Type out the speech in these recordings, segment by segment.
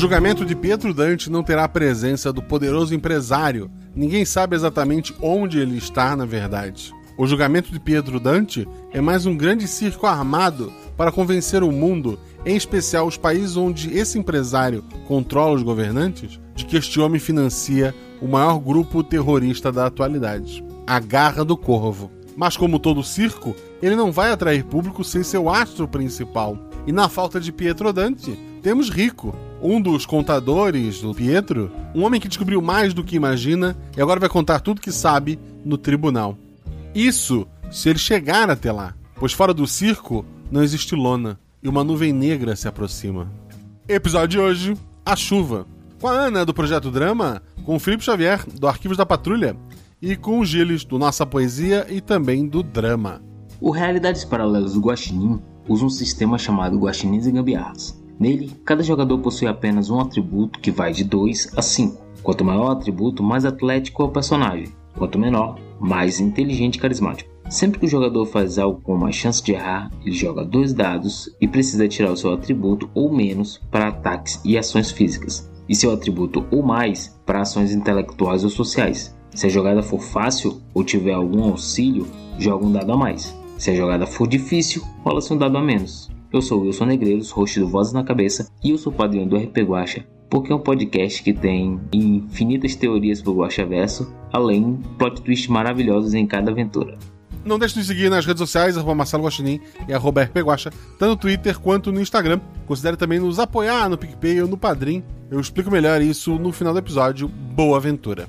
julgamento de Pietro Dante não terá a presença do poderoso empresário. Ninguém sabe exatamente onde ele está, na verdade. O julgamento de Pietro Dante é mais um grande circo armado para convencer o mundo, em especial os países onde esse empresário controla os governantes, de que este homem financia o maior grupo terrorista da atualidade, a Garra do Corvo. Mas como todo circo, ele não vai atrair público sem seu astro principal. E na falta de Pietro Dante, temos Rico, um dos contadores do Pietro, um homem que descobriu mais do que imagina e agora vai contar tudo que sabe no tribunal. Isso se ele chegar até lá, pois fora do circo não existe lona e uma nuvem negra se aproxima. Episódio de hoje: A Chuva. Com a Ana do Projeto Drama, com o Felipe Xavier do Arquivos da Patrulha e com o Gilles do Nossa Poesia e também do Drama. O Realidades Paralelas do Guaxinim usa um sistema chamado Guaxinins e Gambiarras. Nele, cada jogador possui apenas um atributo que vai de 2 a 5. Quanto maior o atributo, mais atlético é o personagem. Quanto menor, mais inteligente e carismático. Sempre que o jogador faz algo com uma chance de errar, ele joga dois dados e precisa tirar o seu atributo ou menos para ataques e ações físicas, e seu atributo ou mais para ações intelectuais ou sociais. Se a jogada for fácil ou tiver algum auxílio, joga um dado a mais. Se a jogada for difícil, rola-se um dado a menos. Eu sou Wilson Negreiros, host do Vozes na Cabeça, e eu sou padrinho do RP Guacha, porque é um podcast que tem infinitas teorias pro Guacha Verso, além plot twists maravilhosos em cada aventura. Não deixe de seguir nas redes sociais, arroba Marcelo Guaxinim e arroba RPGuacha, tanto no Twitter quanto no Instagram. Considere também nos apoiar no PicPay ou no Padrim. Eu explico melhor isso no final do episódio. Boa aventura!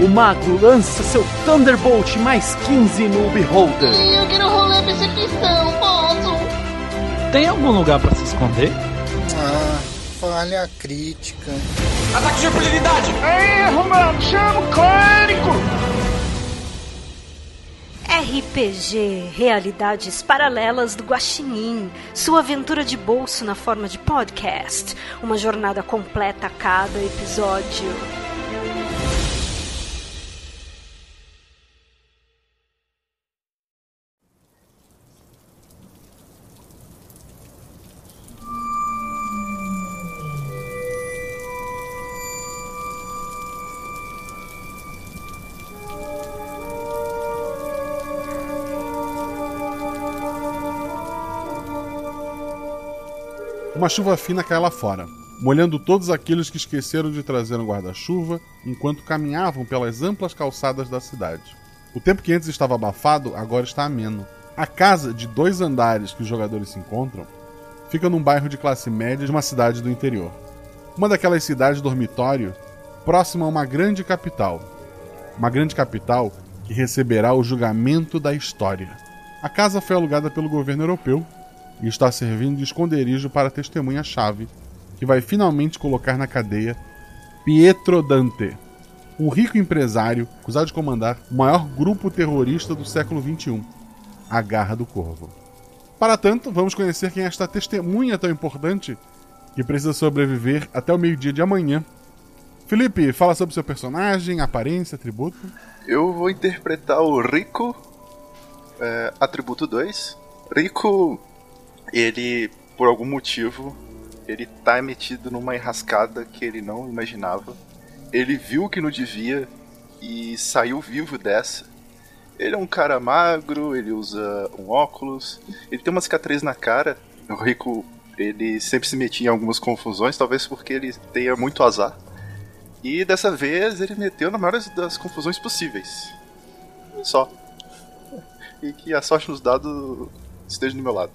O mago lança seu Thunderbolt mais 15 no Beholder. Eu quero rolar percepção, posso? Tem algum lugar para se esconder? Ah, falha crítica. Ataque de oportunidade! Erro, mano! Chama o clérigo! RPG Realidades Paralelas do Guaxinim, sua aventura de bolso na forma de podcast, uma jornada completa a cada episódio. Uma chuva fina cai lá fora, molhando todos aqueles que esqueceram de trazer um guarda-chuva enquanto caminhavam pelas amplas calçadas da cidade. O tempo que antes estava abafado agora está ameno. A casa de dois andares que os jogadores se encontram fica num bairro de classe média de uma cidade do interior. Uma daquelas cidades dormitório próxima a uma grande capital. Uma grande capital que receberá o julgamento da história. A casa foi alugada pelo governo europeu e está servindo de esconderijo para a testemunha-chave, que vai finalmente colocar na cadeia Pietro Dante, um rico empresário acusado de comandar o maior grupo terrorista do século XXI, a Garra do Corvo. Para tanto, vamos conhecer quem é esta testemunha tão importante que precisa sobreviver até o meio-dia de amanhã. Felipe, fala sobre seu personagem, aparência, atributo. Eu vou interpretar o Rico, é, atributo 2. Rico ele, por algum motivo, ele tá metido numa enrascada que ele não imaginava. Ele viu que não devia e saiu vivo dessa. Ele é um cara magro, ele usa um óculos, ele tem uma cicatriz na cara. O Rico, ele sempre se metia em algumas confusões, talvez porque ele tenha muito azar. E dessa vez ele meteu na maior das confusões possíveis. Só. E que a sorte nos dados esteja do meu lado.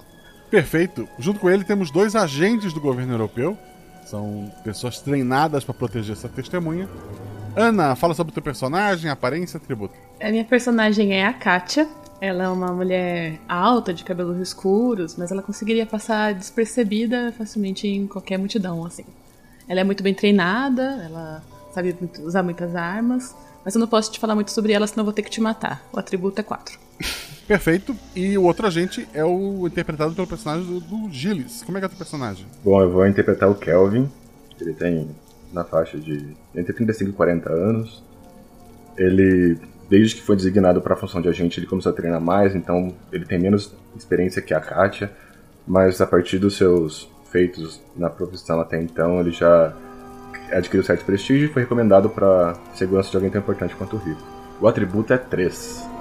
Perfeito. Junto com ele temos dois agentes do governo europeu. São pessoas treinadas para proteger essa testemunha. Ana, fala sobre o teu personagem, aparência, atributo. A minha personagem é a Katia. Ela é uma mulher alta, de cabelos escuros, mas ela conseguiria passar despercebida facilmente em qualquer multidão, assim. Ela é muito bem treinada, ela sabe usar muitas armas, mas eu não posso te falar muito sobre ela, senão vou ter que te matar. O atributo é 4. Perfeito. E o outro agente é o interpretado pelo personagem do, do Gilles. Como é que é o teu personagem? Bom, eu vou interpretar o Kelvin. Ele tem na faixa de entre 35 e 40 anos. Ele, desde que foi designado para a função de agente, ele começou a treinar mais, então ele tem menos experiência que a Katia, mas a partir dos seus feitos na profissão até então, ele já adquiriu certo prestígio e foi recomendado para segurança de alguém tão importante quanto o Rico. O atributo é 3.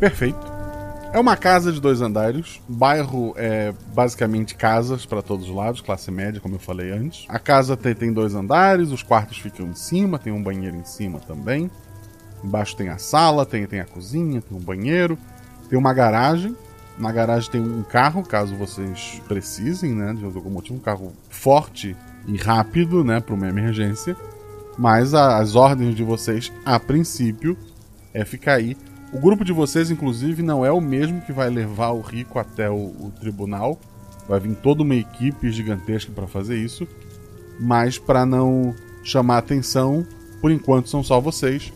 Perfeito. É uma casa de dois andares. Bairro é basicamente casas para todos os lados, classe média, como eu falei antes. A casa tem, tem dois andares, os quartos ficam em cima, tem um banheiro em cima também. Embaixo tem a sala, tem, tem a cozinha, tem um banheiro, tem uma garagem. Na garagem tem um carro, caso vocês precisem, né? De algum motivo, um carro forte e rápido, né? Para uma emergência. Mas a, as ordens de vocês, a princípio, é ficar aí o grupo de vocês, inclusive, não é o mesmo que vai levar o Rico até o, o tribunal. Vai vir toda uma equipe gigantesca para fazer isso. Mas para não chamar atenção, por enquanto são só vocês.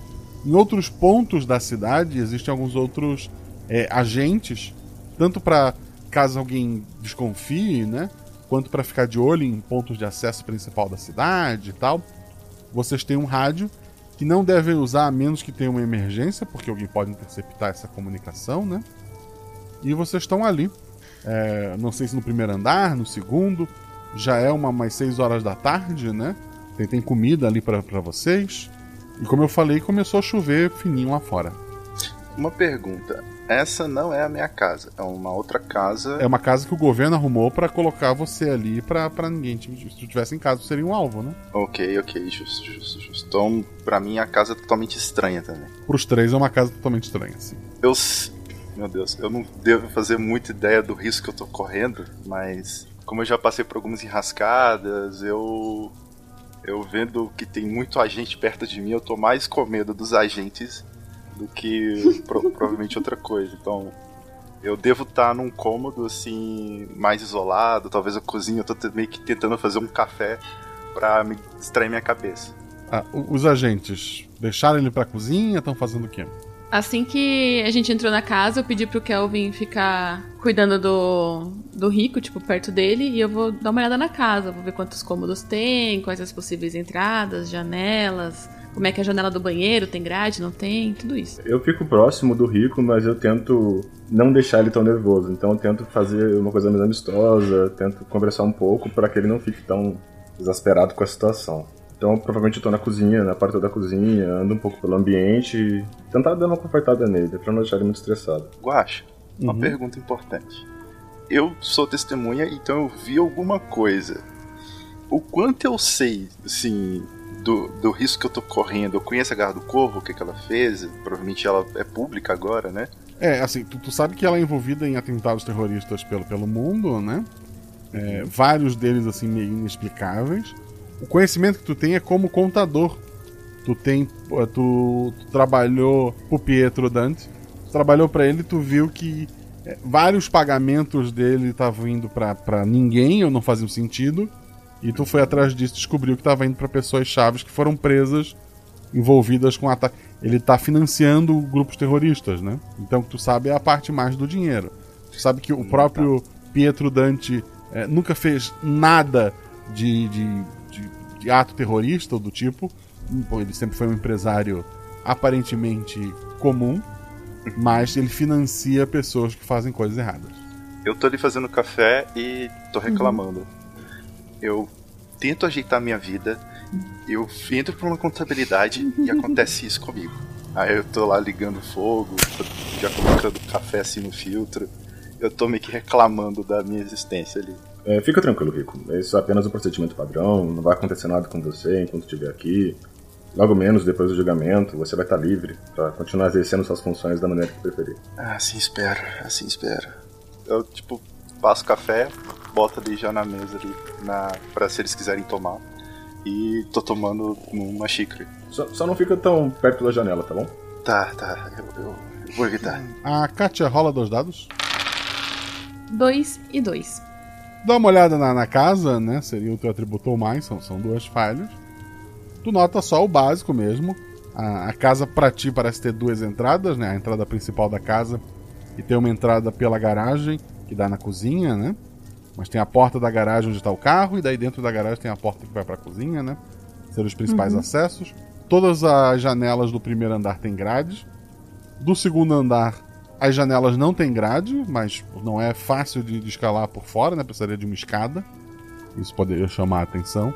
Em outros pontos da cidade existem alguns outros é, agentes, tanto para caso alguém desconfie, né? Quanto para ficar de olho em pontos de acesso principal da cidade e tal. Vocês têm um rádio que não devem usar a menos que tenha uma emergência, porque alguém pode interceptar essa comunicação, né? E vocês estão ali. É, não sei se no primeiro andar, no segundo. Já é uma mais 6 horas da tarde, né? Tem, tem comida ali para vocês. E como eu falei, começou a chover fininho lá fora. Uma pergunta. Essa não é a minha casa, é uma outra casa. É uma casa que o governo arrumou para colocar você ali para ninguém. Se tu tivesse em casa, seria um alvo, né? Ok, ok, justo, justo, justo. Então, pra mim, a casa é totalmente estranha também. Pros três é uma casa totalmente estranha, sim. Eu. Meu Deus, eu não devo fazer muita ideia do risco que eu tô correndo, mas. Como eu já passei por algumas enrascadas, eu. Eu vendo que tem muito agente perto de mim, eu tô mais com medo dos agentes do que pro, provavelmente outra coisa. Então, eu devo estar tá num cômodo assim, mais isolado, talvez a cozinha, eu tô meio que tentando fazer um café para me distrair minha cabeça. Ah, os agentes deixaram ele pra cozinha? Estão fazendo o quê? Assim que a gente entrou na casa, eu pedi pro Kelvin ficar cuidando do, do rico, tipo, perto dele, e eu vou dar uma olhada na casa, vou ver quantos cômodos tem, quais as possíveis entradas, janelas, como é que é a janela do banheiro, tem grade, não tem, tudo isso. Eu fico próximo do Rico, mas eu tento não deixar ele tão nervoso. Então eu tento fazer uma coisa mais amistosa, tento conversar um pouco para que ele não fique tão exasperado com a situação. Então provavelmente eu tô na cozinha, na parte da cozinha, ando um pouco pelo ambiente e tentar dar uma confortada nele, pra não deixar ele muito estressado. Guacha, uma uhum. pergunta importante. Eu sou testemunha, então eu vi alguma coisa. O quanto eu sei, assim, do, do risco que eu tô correndo. Eu conheço a Garra do Corvo, o que, que ela fez. Provavelmente ela é pública agora, né? É, assim, tu, tu sabe que ela é envolvida em atentados terroristas pelo, pelo mundo, né? É, vários deles, assim, meio inexplicáveis. O conhecimento que tu tem é como contador. Tu tem. Tu, tu trabalhou pro Pietro Dante. Tu trabalhou para ele tu viu que é, vários pagamentos dele estavam indo para ninguém ou não faziam sentido. E tu foi atrás disso e descobriu que estava indo para pessoas chaves que foram presas envolvidas com ataque. Ele está financiando grupos terroristas, né? Então o que tu sabe é a parte mais do dinheiro. Tu sabe que o próprio Pietro Dante é, nunca fez nada de, de, de, de, ato terrorista ou do tipo. Ele sempre foi um empresário aparentemente comum, mas ele financia pessoas que fazem coisas erradas. Eu tô ali fazendo café e tô reclamando. Uhum eu tento ajeitar minha vida eu entro pra uma contabilidade e acontece isso comigo. Aí eu tô lá ligando fogo, já colocando café assim no filtro. Eu tô meio que reclamando da minha existência ali. É, fica tranquilo, Rico. Isso é apenas um procedimento padrão, não vai acontecer nada com você enquanto estiver aqui. Logo menos depois do julgamento, você vai estar livre para continuar exercendo suas funções da maneira que preferir. Ah, assim espero, assim espero. Eu, tipo, passo café, boto ali já na mesa ali, na, pra se eles quiserem tomar. E tô tomando numa xícara. Só, só não fica tão perto da janela, tá bom? Tá, tá, eu, eu, eu vou evitar. A Katia rola dois dados. Dois e dois. Dá uma olhada na, na casa, né? Seria o teu atributo ou mais, são, são duas falhas. Tu nota só o básico mesmo. A, a, casa pra ti parece ter duas entradas, né? A entrada principal da casa e tem uma entrada pela garagem que dá na cozinha, né? Mas tem a porta da garagem onde está o carro e daí dentro da garagem tem a porta que vai para a cozinha, né? Ser os principais uhum. acessos. Todas as janelas do primeiro andar têm grades. Do segundo andar as janelas não têm grade, mas não é fácil de, de escalar por fora, né? Precisaria de uma escada. Isso poderia chamar a atenção.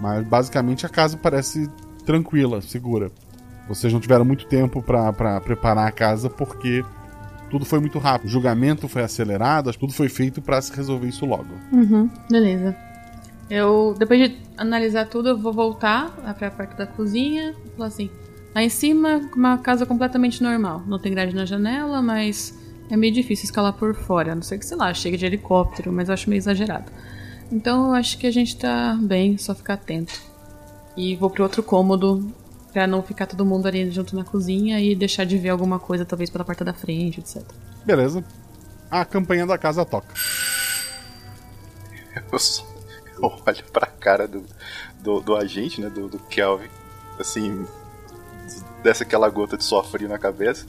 Mas basicamente a casa parece tranquila, segura. Vocês não tiveram muito tempo para preparar a casa porque tudo foi muito rápido. O julgamento foi acelerado, tudo foi feito para se resolver isso logo. Uhum, beleza. Eu, depois de analisar tudo, eu vou voltar para a parte da cozinha falar assim: lá em cima, uma casa completamente normal. Não tem grade na janela, mas é meio difícil escalar por fora. A não ser que, sei lá, chegue de helicóptero, mas eu acho meio exagerado. Então eu acho que a gente tá bem, só ficar atento. E vou pro outro cômodo Pra não ficar todo mundo ali junto na cozinha e deixar de ver alguma coisa, talvez pela porta da frente, etc. Beleza. A campanha da casa toca. Eu, só, eu olho pra cara do, do, do agente, né? Do, do, Kelvin. Assim, desce aquela gota de suor frio na cabeça.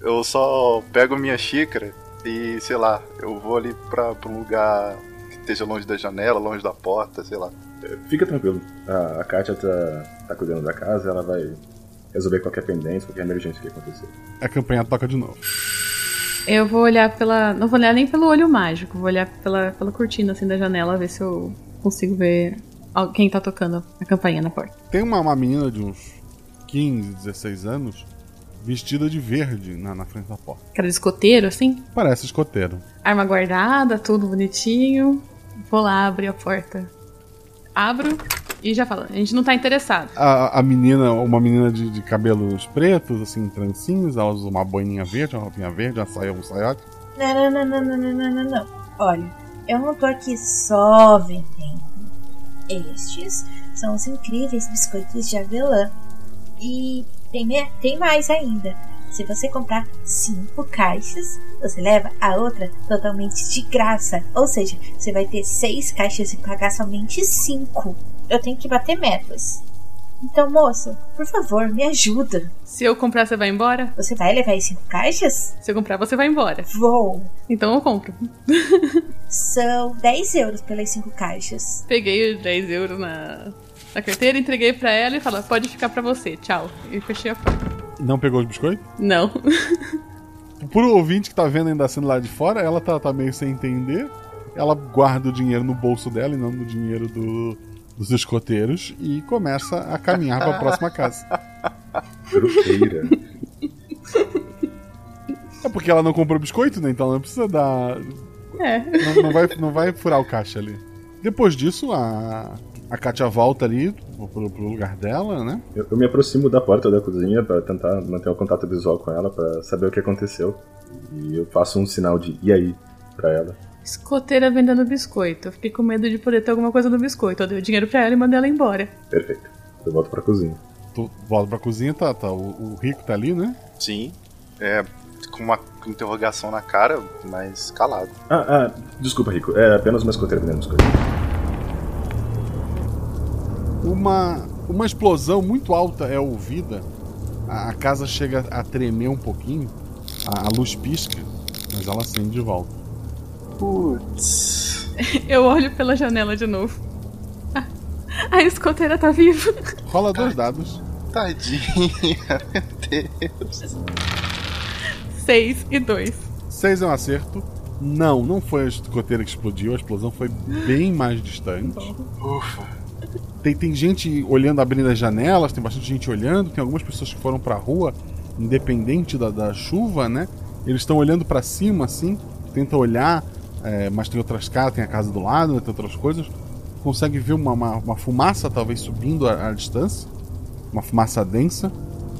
Eu só pego minha xícara e, sei lá, eu vou ali pra, pra um lugar que esteja longe da janela, longe da porta, sei lá. Fica tranquilo. A, a Kátia tá, tá cuidando da casa, ela vai resolver qualquer pendência, qualquer emergência que acontecer. A campanha toca de novo. Eu vou olhar pela. Não vou olhar nem pelo olho mágico, vou olhar pela, pela cortina assim da janela, ver se eu consigo ver quem tá tocando a campainha na porta. Tem uma, uma menina de uns 15, 16 anos vestida de verde na, na frente da porta. Cara de escoteiro, assim? Parece escoteiro. Arma guardada, tudo bonitinho. Vou lá abrir a porta abro e já falo, a gente não tá interessado. A, a menina, uma menina de, de, cabelos pretos, assim, trancinhos, ela usa uma boininha verde, uma roupinha verde, uma saia, um saiote. Não, não, não, não, não, não, não, não. Olha, eu não tô aqui só vendendo. Estes são os incríveis biscoitos de avelã. E tem, tem mais ainda. Se você comprar cinco caixas, você leva a outra totalmente de graça. Ou seja, você vai ter seis caixas e pagar somente cinco. Eu tenho que bater metas. Então, moço, por favor, me ajuda. Se eu comprar, você vai embora? Você vai levar as cinco caixas? Se eu comprar, você vai embora. Vou. Então eu compro. São 10 euros pelas cinco caixas. Peguei os 10 euros na, na carteira, entreguei para ela e falei: pode ficar para você, tchau. E fechei a porta. Não pegou os biscoitos? Não. Pro ouvinte que tá vendo ainda sendo lá de fora, ela tá, tá meio sem entender. Ela guarda o dinheiro no bolso dela e não no dinheiro do, dos escoteiros e começa a caminhar para a próxima casa. Fruteira. É porque ela não comprou biscoito, né? Então ela não precisa dar. É. Não, não, vai, não vai furar o caixa ali. Depois disso, a, a Katia volta ali pro, pro lugar dela, né? Eu, eu, me aproximo da porta da cozinha para tentar manter o um contato visual com ela, para saber o que aconteceu. E eu faço um sinal de e aí para ela. Escoteira vendendo biscoito. Eu fiquei com medo de poder ter alguma coisa no biscoito. Eu dei o dinheiro pra ela e mandei ela embora. Perfeito. Eu volto pra cozinha. Tu volta pra cozinha, tá, tá. O, o Rico tá ali, né? Sim. É, com uma interrogação na cara, mas calado. Ah, ah, desculpa, Rico. É apenas uma escoteira vendendo biscoito uma, uma explosão muito alta é ouvida. A, a casa chega a tremer um pouquinho. A, a luz pisca, mas ela acende de volta. Putz. Eu olho pela janela de novo. A escoteira tá viva. Rola dois dados. Tadinha, meu Deus. Seis e dois. Seis é um acerto. Não, não foi a escoteira que explodiu, a explosão foi bem mais distante. Ufa tem, tem gente olhando, abrindo as janelas, tem bastante gente olhando, tem algumas pessoas que foram pra rua, independente da, da chuva, né? Eles estão olhando para cima, assim, tentam olhar, é, mas tem outras casas, tem a casa do lado, né, tem outras coisas. Consegue ver uma, uma, uma fumaça, talvez subindo à, à distância, uma fumaça densa,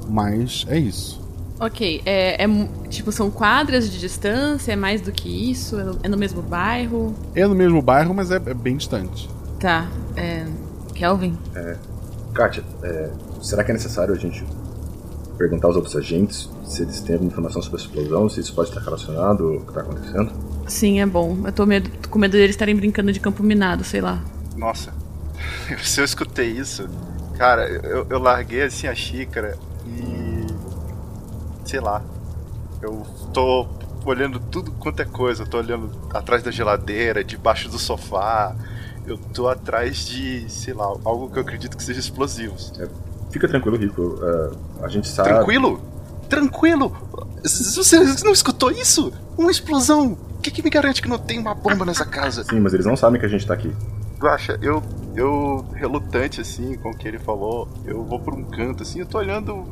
mas é isso. Ok, é, é, tipo, são quadras de distância, é mais do que isso? É no, é no mesmo bairro? É no mesmo bairro, mas é, é bem distante. Tá, é. Kelvin? É. Kátia, é, será que é necessário a gente perguntar aos outros agentes se eles têm alguma informação sobre a explosão, se isso pode estar relacionado ao que está acontecendo? Sim, é bom. Eu tô medo, com medo deles estarem brincando de campo minado, sei lá. Nossa, se eu escutei isso, cara, eu, eu larguei assim a xícara e. sei lá. Eu tô olhando tudo quanto é coisa. Eu tô olhando atrás da geladeira, debaixo do sofá. Eu tô atrás de, sei lá, algo que eu acredito que seja explosivos. É, fica tranquilo, Rico. Uh, a gente sabe. Tranquilo? Tranquilo? Você não escutou isso? Uma explosão! O que, que me garante que não tem uma bomba nessa casa? Sim, mas eles não sabem que a gente tá aqui. Guaxa, eu, eu, relutante assim com o que ele falou, eu vou por um canto assim, eu tô olhando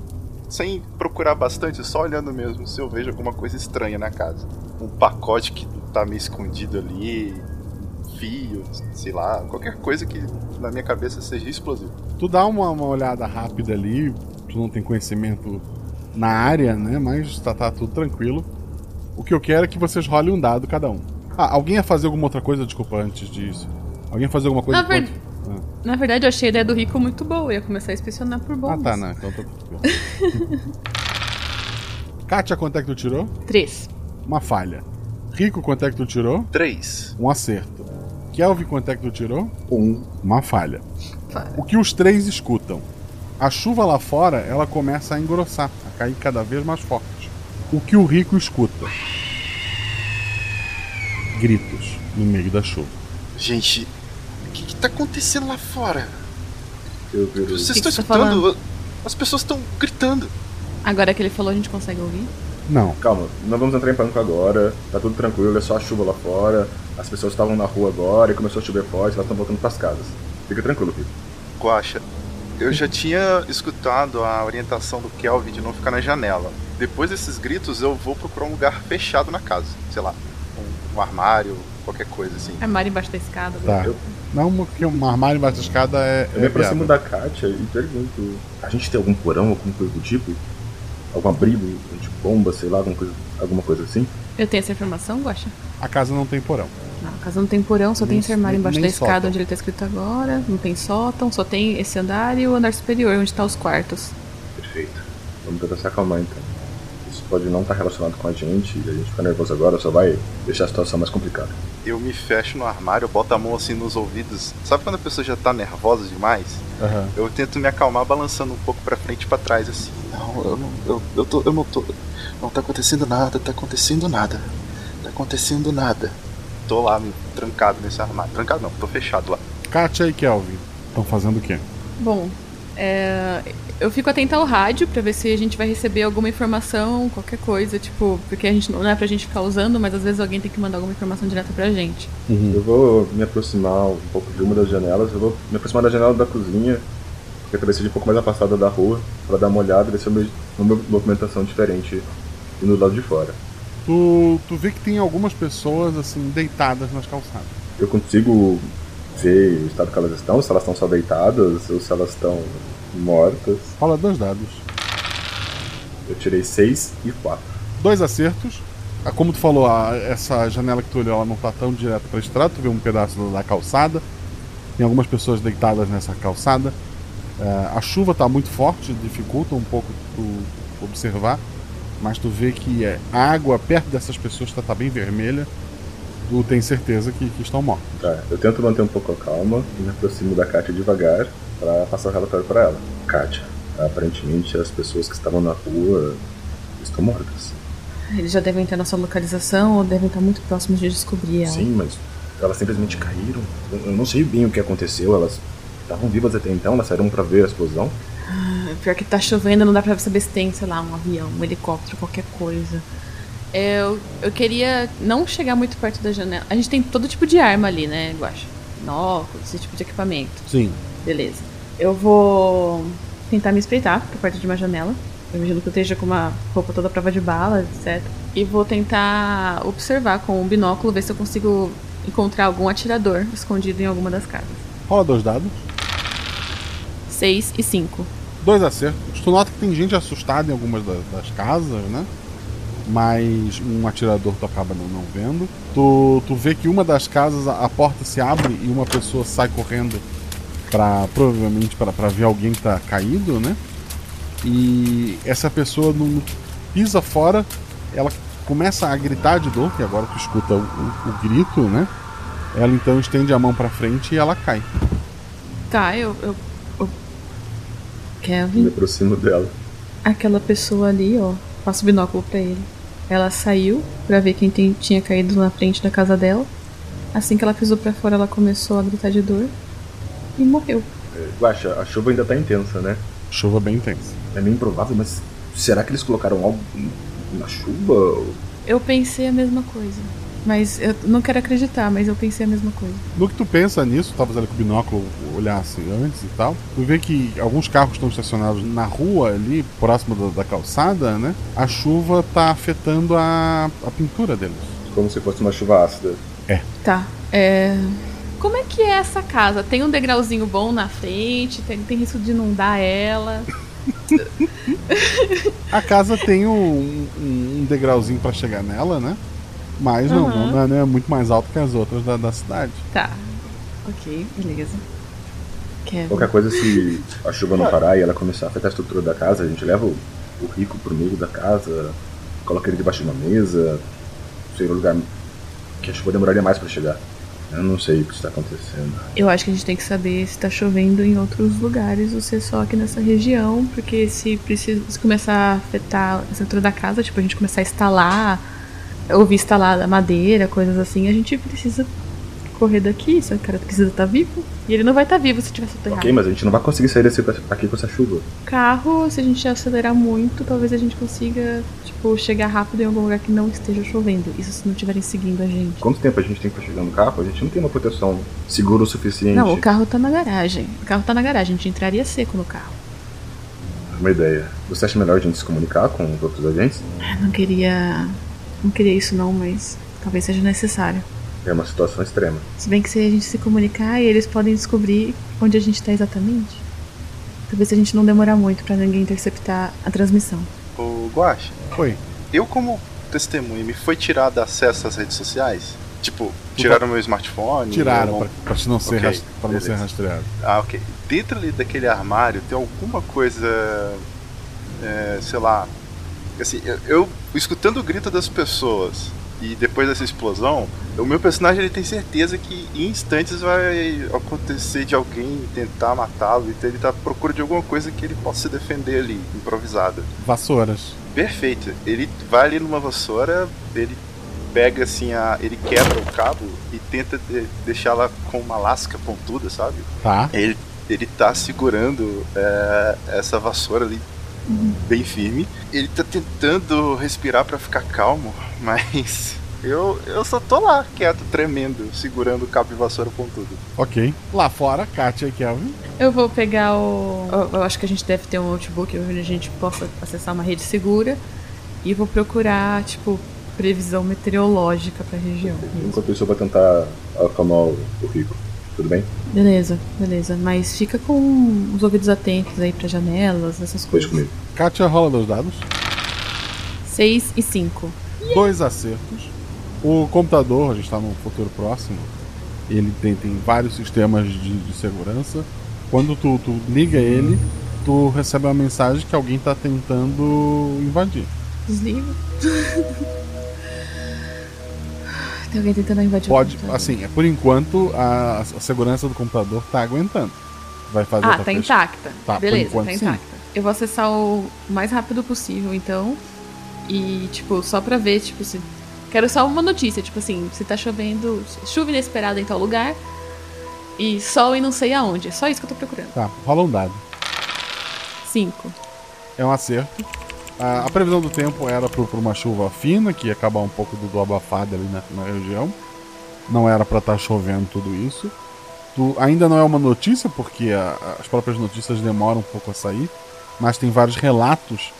sem procurar bastante, só olhando mesmo se eu vejo alguma coisa estranha na casa. Um pacote que tá meio escondido ali, fio, sei lá, qualquer coisa que na minha cabeça seja explosivo. Tu dá uma, uma olhada rápida ali, tu não tem conhecimento na área, né? Mas tá, tá tudo tranquilo. O que eu quero é que vocês rolem um dado cada um. Ah, alguém ia fazer alguma outra coisa, desculpa, antes disso. Alguém ia fazer alguma coisa na, ver... ah. na verdade, eu achei a ideia do Rico muito boa. Eu ia começar a inspecionar por bombas. Ah, tá, não. Então tá tudo Kátia, quanto é que tu tirou? Três. Uma falha. Rico, quanto é que tu tirou? Três. Um acerto. Kelvin, quanto é que tu tirou? Um. Uma falha. O que os três escutam? A chuva lá fora, ela começa a engrossar, a cair cada vez mais forte. O que o rico escuta? Gritos no meio da chuva. Gente, o que, que tá acontecendo lá fora? Eu, eu, Vocês estão tá escutando? As pessoas estão gritando. Agora que ele falou, a gente consegue ouvir? Não. Calma, não vamos entrar em pânico agora. Tá tudo tranquilo, é só a chuva lá fora. As pessoas estavam na rua agora e começou a chover forte, elas estão voltando pras casas. Fica tranquilo, Rico. Guaxa, eu já tinha escutado a orientação do Kelvin de não ficar na janela. Depois desses gritos, eu vou procurar um lugar fechado na casa. Sei lá, um, um armário, qualquer coisa assim. Armário embaixo da escada. Tá. Eu... Não, porque um armário embaixo da escada é. Eu me aproximo da Kátia e pergunto: a gente tem algum porão, alguma coisa do tipo? Algum abrigo de bomba, sei lá, alguma coisa, alguma coisa assim? Eu tenho essa informação, Guaxa? A casa não tem porão. Não, a casa não tem porão, só Nem- tem esse armário embaixo da escada sótão. onde ele tá escrito agora. Não tem sótão, só tem esse andar e o andar superior, onde tá os quartos. Perfeito. Vamos tentar se acalmar então. Isso pode não estar relacionado com a gente e a gente ficar nervoso agora só vai deixar a situação mais complicada. Eu me fecho no armário, eu boto a mão assim nos ouvidos. Sabe quando a pessoa já tá nervosa demais? Aham. Eu tento me acalmar balançando um pouco pra frente e pra trás, assim. Não, eu não, eu, eu, tô, eu não tô. Não tá acontecendo nada, tá acontecendo nada. Tá acontecendo nada. Tô lá, me- trancado nesse armário. Trancado não, tô fechado lá. Kátia e Kelvin estão fazendo o quê? Bom, é, eu fico atenta ao rádio pra ver se a gente vai receber alguma informação, qualquer coisa, tipo, porque a gente não é pra gente ficar usando, mas às vezes alguém tem que mandar alguma informação direta pra gente. Eu vou me aproximar um pouco de uma das janelas, eu vou me aproximar da janela da cozinha, porque talvez seja um pouco mais afastada da rua, pra dar uma olhada e ver se eu vejo uma movimentação diferente do lado de fora. Tu, tu vê que tem algumas pessoas assim deitadas nas calçadas. Eu consigo ver o estado que elas estão, se elas estão só deitadas ou se elas estão mortas. Rola dois dados. Eu tirei 6 e 4. Dois acertos. Ah, Como tu falou, essa janela que tu olhou ela não tá tão direto pra estrada, tu vê um pedaço da calçada. Tem algumas pessoas deitadas nessa calçada. É, a chuva tá muito forte, dificulta um pouco tu observar. Mas tu vê que é, a água perto dessas pessoas tá, tá bem vermelha. Tu tem certeza que, que estão mortos. Tá, eu tento manter um pouco a calma e me aproximo da Kátia devagar pra passar o relatório pra ela. Kátia, aparentemente as pessoas que estavam na rua estão mortas. Eles já devem ter nossa localização ou devem estar muito próximos de descobrir ela. Sim, mas elas simplesmente caíram. Eu não sei bem o que aconteceu, elas estavam vivas até então, elas saíram pra ver a explosão. Ah, Pior que tá chovendo, não dá pra saber se tem, sei lá, um avião, um helicóptero, qualquer coisa. Eu, eu queria não chegar muito perto da janela. A gente tem todo tipo de arma ali, né, Guaxa? Binóculos, esse tipo de equipamento. Sim. Beleza. Eu vou tentar me espreitar por perto de uma janela. Eu imagino que eu esteja com uma roupa toda prova de bala, etc. E vou tentar observar com um binóculo, ver se eu consigo encontrar algum atirador escondido em alguma das casas. Rola dois dados. 6 e 5. Dois acertos. Tu nota que tem gente assustada em algumas da- das casas, né? Mas um atirador tu acaba não, não vendo. Tu, tu vê que uma das casas a porta se abre e uma pessoa sai correndo para provavelmente para ver alguém que tá caído, né? E essa pessoa não pisa fora, ela começa a gritar de dor, que agora tu escuta o, o- o grito, né? Ela então estende a mão para frente e ela cai. Tá, eu. eu, eu... Me Kevin, aproximo dela. aquela pessoa ali, ó. Passo o binóculo pra ele. Ela saiu pra ver quem tem- tinha caído na frente da casa dela. Assim que ela pisou pra fora, ela começou a gritar de dor e morreu. É, Guaxa, a chuva ainda tá intensa, né? Chuva bem intensa. É meio improvável, mas será que eles colocaram algo na chuva? Eu pensei a mesma coisa. Mas eu não quero acreditar, mas eu pensei a mesma coisa. No que tu pensa nisso, tava ali com o binóculo, olhasse antes e tal, tu vê que alguns carros estão estacionados na rua ali, próximo da, da calçada, né? A chuva tá afetando a, a pintura deles. Como se fosse uma chuva ácida. É. Tá. É. Como é que é essa casa? Tem um degrauzinho bom na frente? Tem, tem risco de inundar ela? A casa tem um, um- um degrauzinho pra chegar nela, né? Mas não, Aham. não, é- não é muito mais alto que as outras da, da cidade. Tá. Ok, beleza. Kevin. Qualquer coisa, se a chuva não parar e ela começar a afetar a estrutura da casa, a gente leva o, o rico pro meio da casa, coloca ele debaixo de uma mesa, sei, um lugar que a chuva demoraria mais pra chegar. Eu não sei o que está acontecendo. Eu acho que a gente tem que saber se tá chovendo em outros lugares ou se é só aqui nessa região, porque se precisa se começar a afetar a estrutura da casa, tipo, a gente começar a instalar, ouvir instalar madeira, coisas assim, a gente precisa correr daqui, só que o cara precisa estar vivo. E ele não vai estar vivo se tiver soterrado. Ok, mas a gente não vai conseguir sair desse, aqui com essa chuva. Carro, se a gente acelerar muito, talvez a gente consiga, tipo, chegar rápido em algum lugar que não esteja chovendo. Isso se não estiverem seguindo a gente. Quanto tempo a gente tem pra chegar no carro? A gente não tem uma proteção segura o suficiente. Não, o carro tá na garagem. O carro tá na garagem, a gente entraria seco no carro. Uma ideia. Você acha melhor a gente se comunicar com os outros agentes? Eu não queria. Não queria isso não, mas talvez seja necessário. É uma situação extrema. Se bem que se a gente se comunicar, eles podem descobrir onde a gente tá exatamente. Talvez a gente não demorar muito pra ninguém interceptar a transmissão. Ô, Guache, Oi. eu como testemunha, me foi tirado acesso às redes sociais? Tipo, tiraram meu smartphone? Tiraram, meu- pra, pra te não ser, Ok, ras- pra não ser rastreado. Ah, ok. Dentro ali daquele armário tem alguma coisa. é, sei lá. Assim, eu, eu escutando o grito das pessoas e depois dessa explosão, o meu personagem ele tem certeza que em instantes vai acontecer de alguém tentar matá-lo, então ele tá à procura de alguma coisa que ele possa se defender ali, improvisada. Vassouras. Perfeito. Ele vai ali numa vassoura, ele pega assim a. ele quebra o cabo e tenta de- deixá-la com uma lasca pontuda, sabe? Tá. Ele, ele tá segurando é, essa vassoura ali bem firme. Ele tá tentando respirar pra ficar calmo, mas eu, eu só tô lá, quieto, tremendo, segurando o cabo de vassoura pontudo. Ok. Lá fora, Katia e Kelvin. Eu vou pegar o. Eu, eu acho que a gente deve ter um notebook onde a gente possa acessar uma rede segura. E vou procurar, tipo, previsão meteorológica pra região. Enquanto isso, eu vou tentar acalmar o, rico. Tudo bem? Beleza, beleza. Mas fica com os ouvidos atentos aí pra janelas, essas coisas. comigo. Katia rola dos dados. 6 e 5. Dois acertos. O computador, a gente está num futuro próximo, ele tem, tem vários sistemas de, de segurança. Quando tu, tu liga ele, tu recebe uma mensagem que alguém está tentando invadir. Desliga. Tem alguém tentando invadir Pode, assim, é por enquanto a, a segurança do computador tá aguentando. Vai fazer Ah, tá intacta. Tá, Beleza, enquanto, tá sim. intacta. Eu vou acessar o mais rápido possível, então. E, tipo, só pra ver, tipo, se. Quero só uma notícia, tipo assim, se tá chovendo. Chuva inesperada em tal lugar. E sol e não sei aonde. É só isso que eu tô procurando. Tá, rola um dado. 5. É um acerto. A, a previsão do tempo era por, por uma chuva fina, que ia acabar um pouco do, do abafado ali na, na região. Não era pra estar chovendo tudo isso. Tu ainda não é uma notícia, porque a- as próprias notícias demoram um pouco a sair, mas tem vários relatos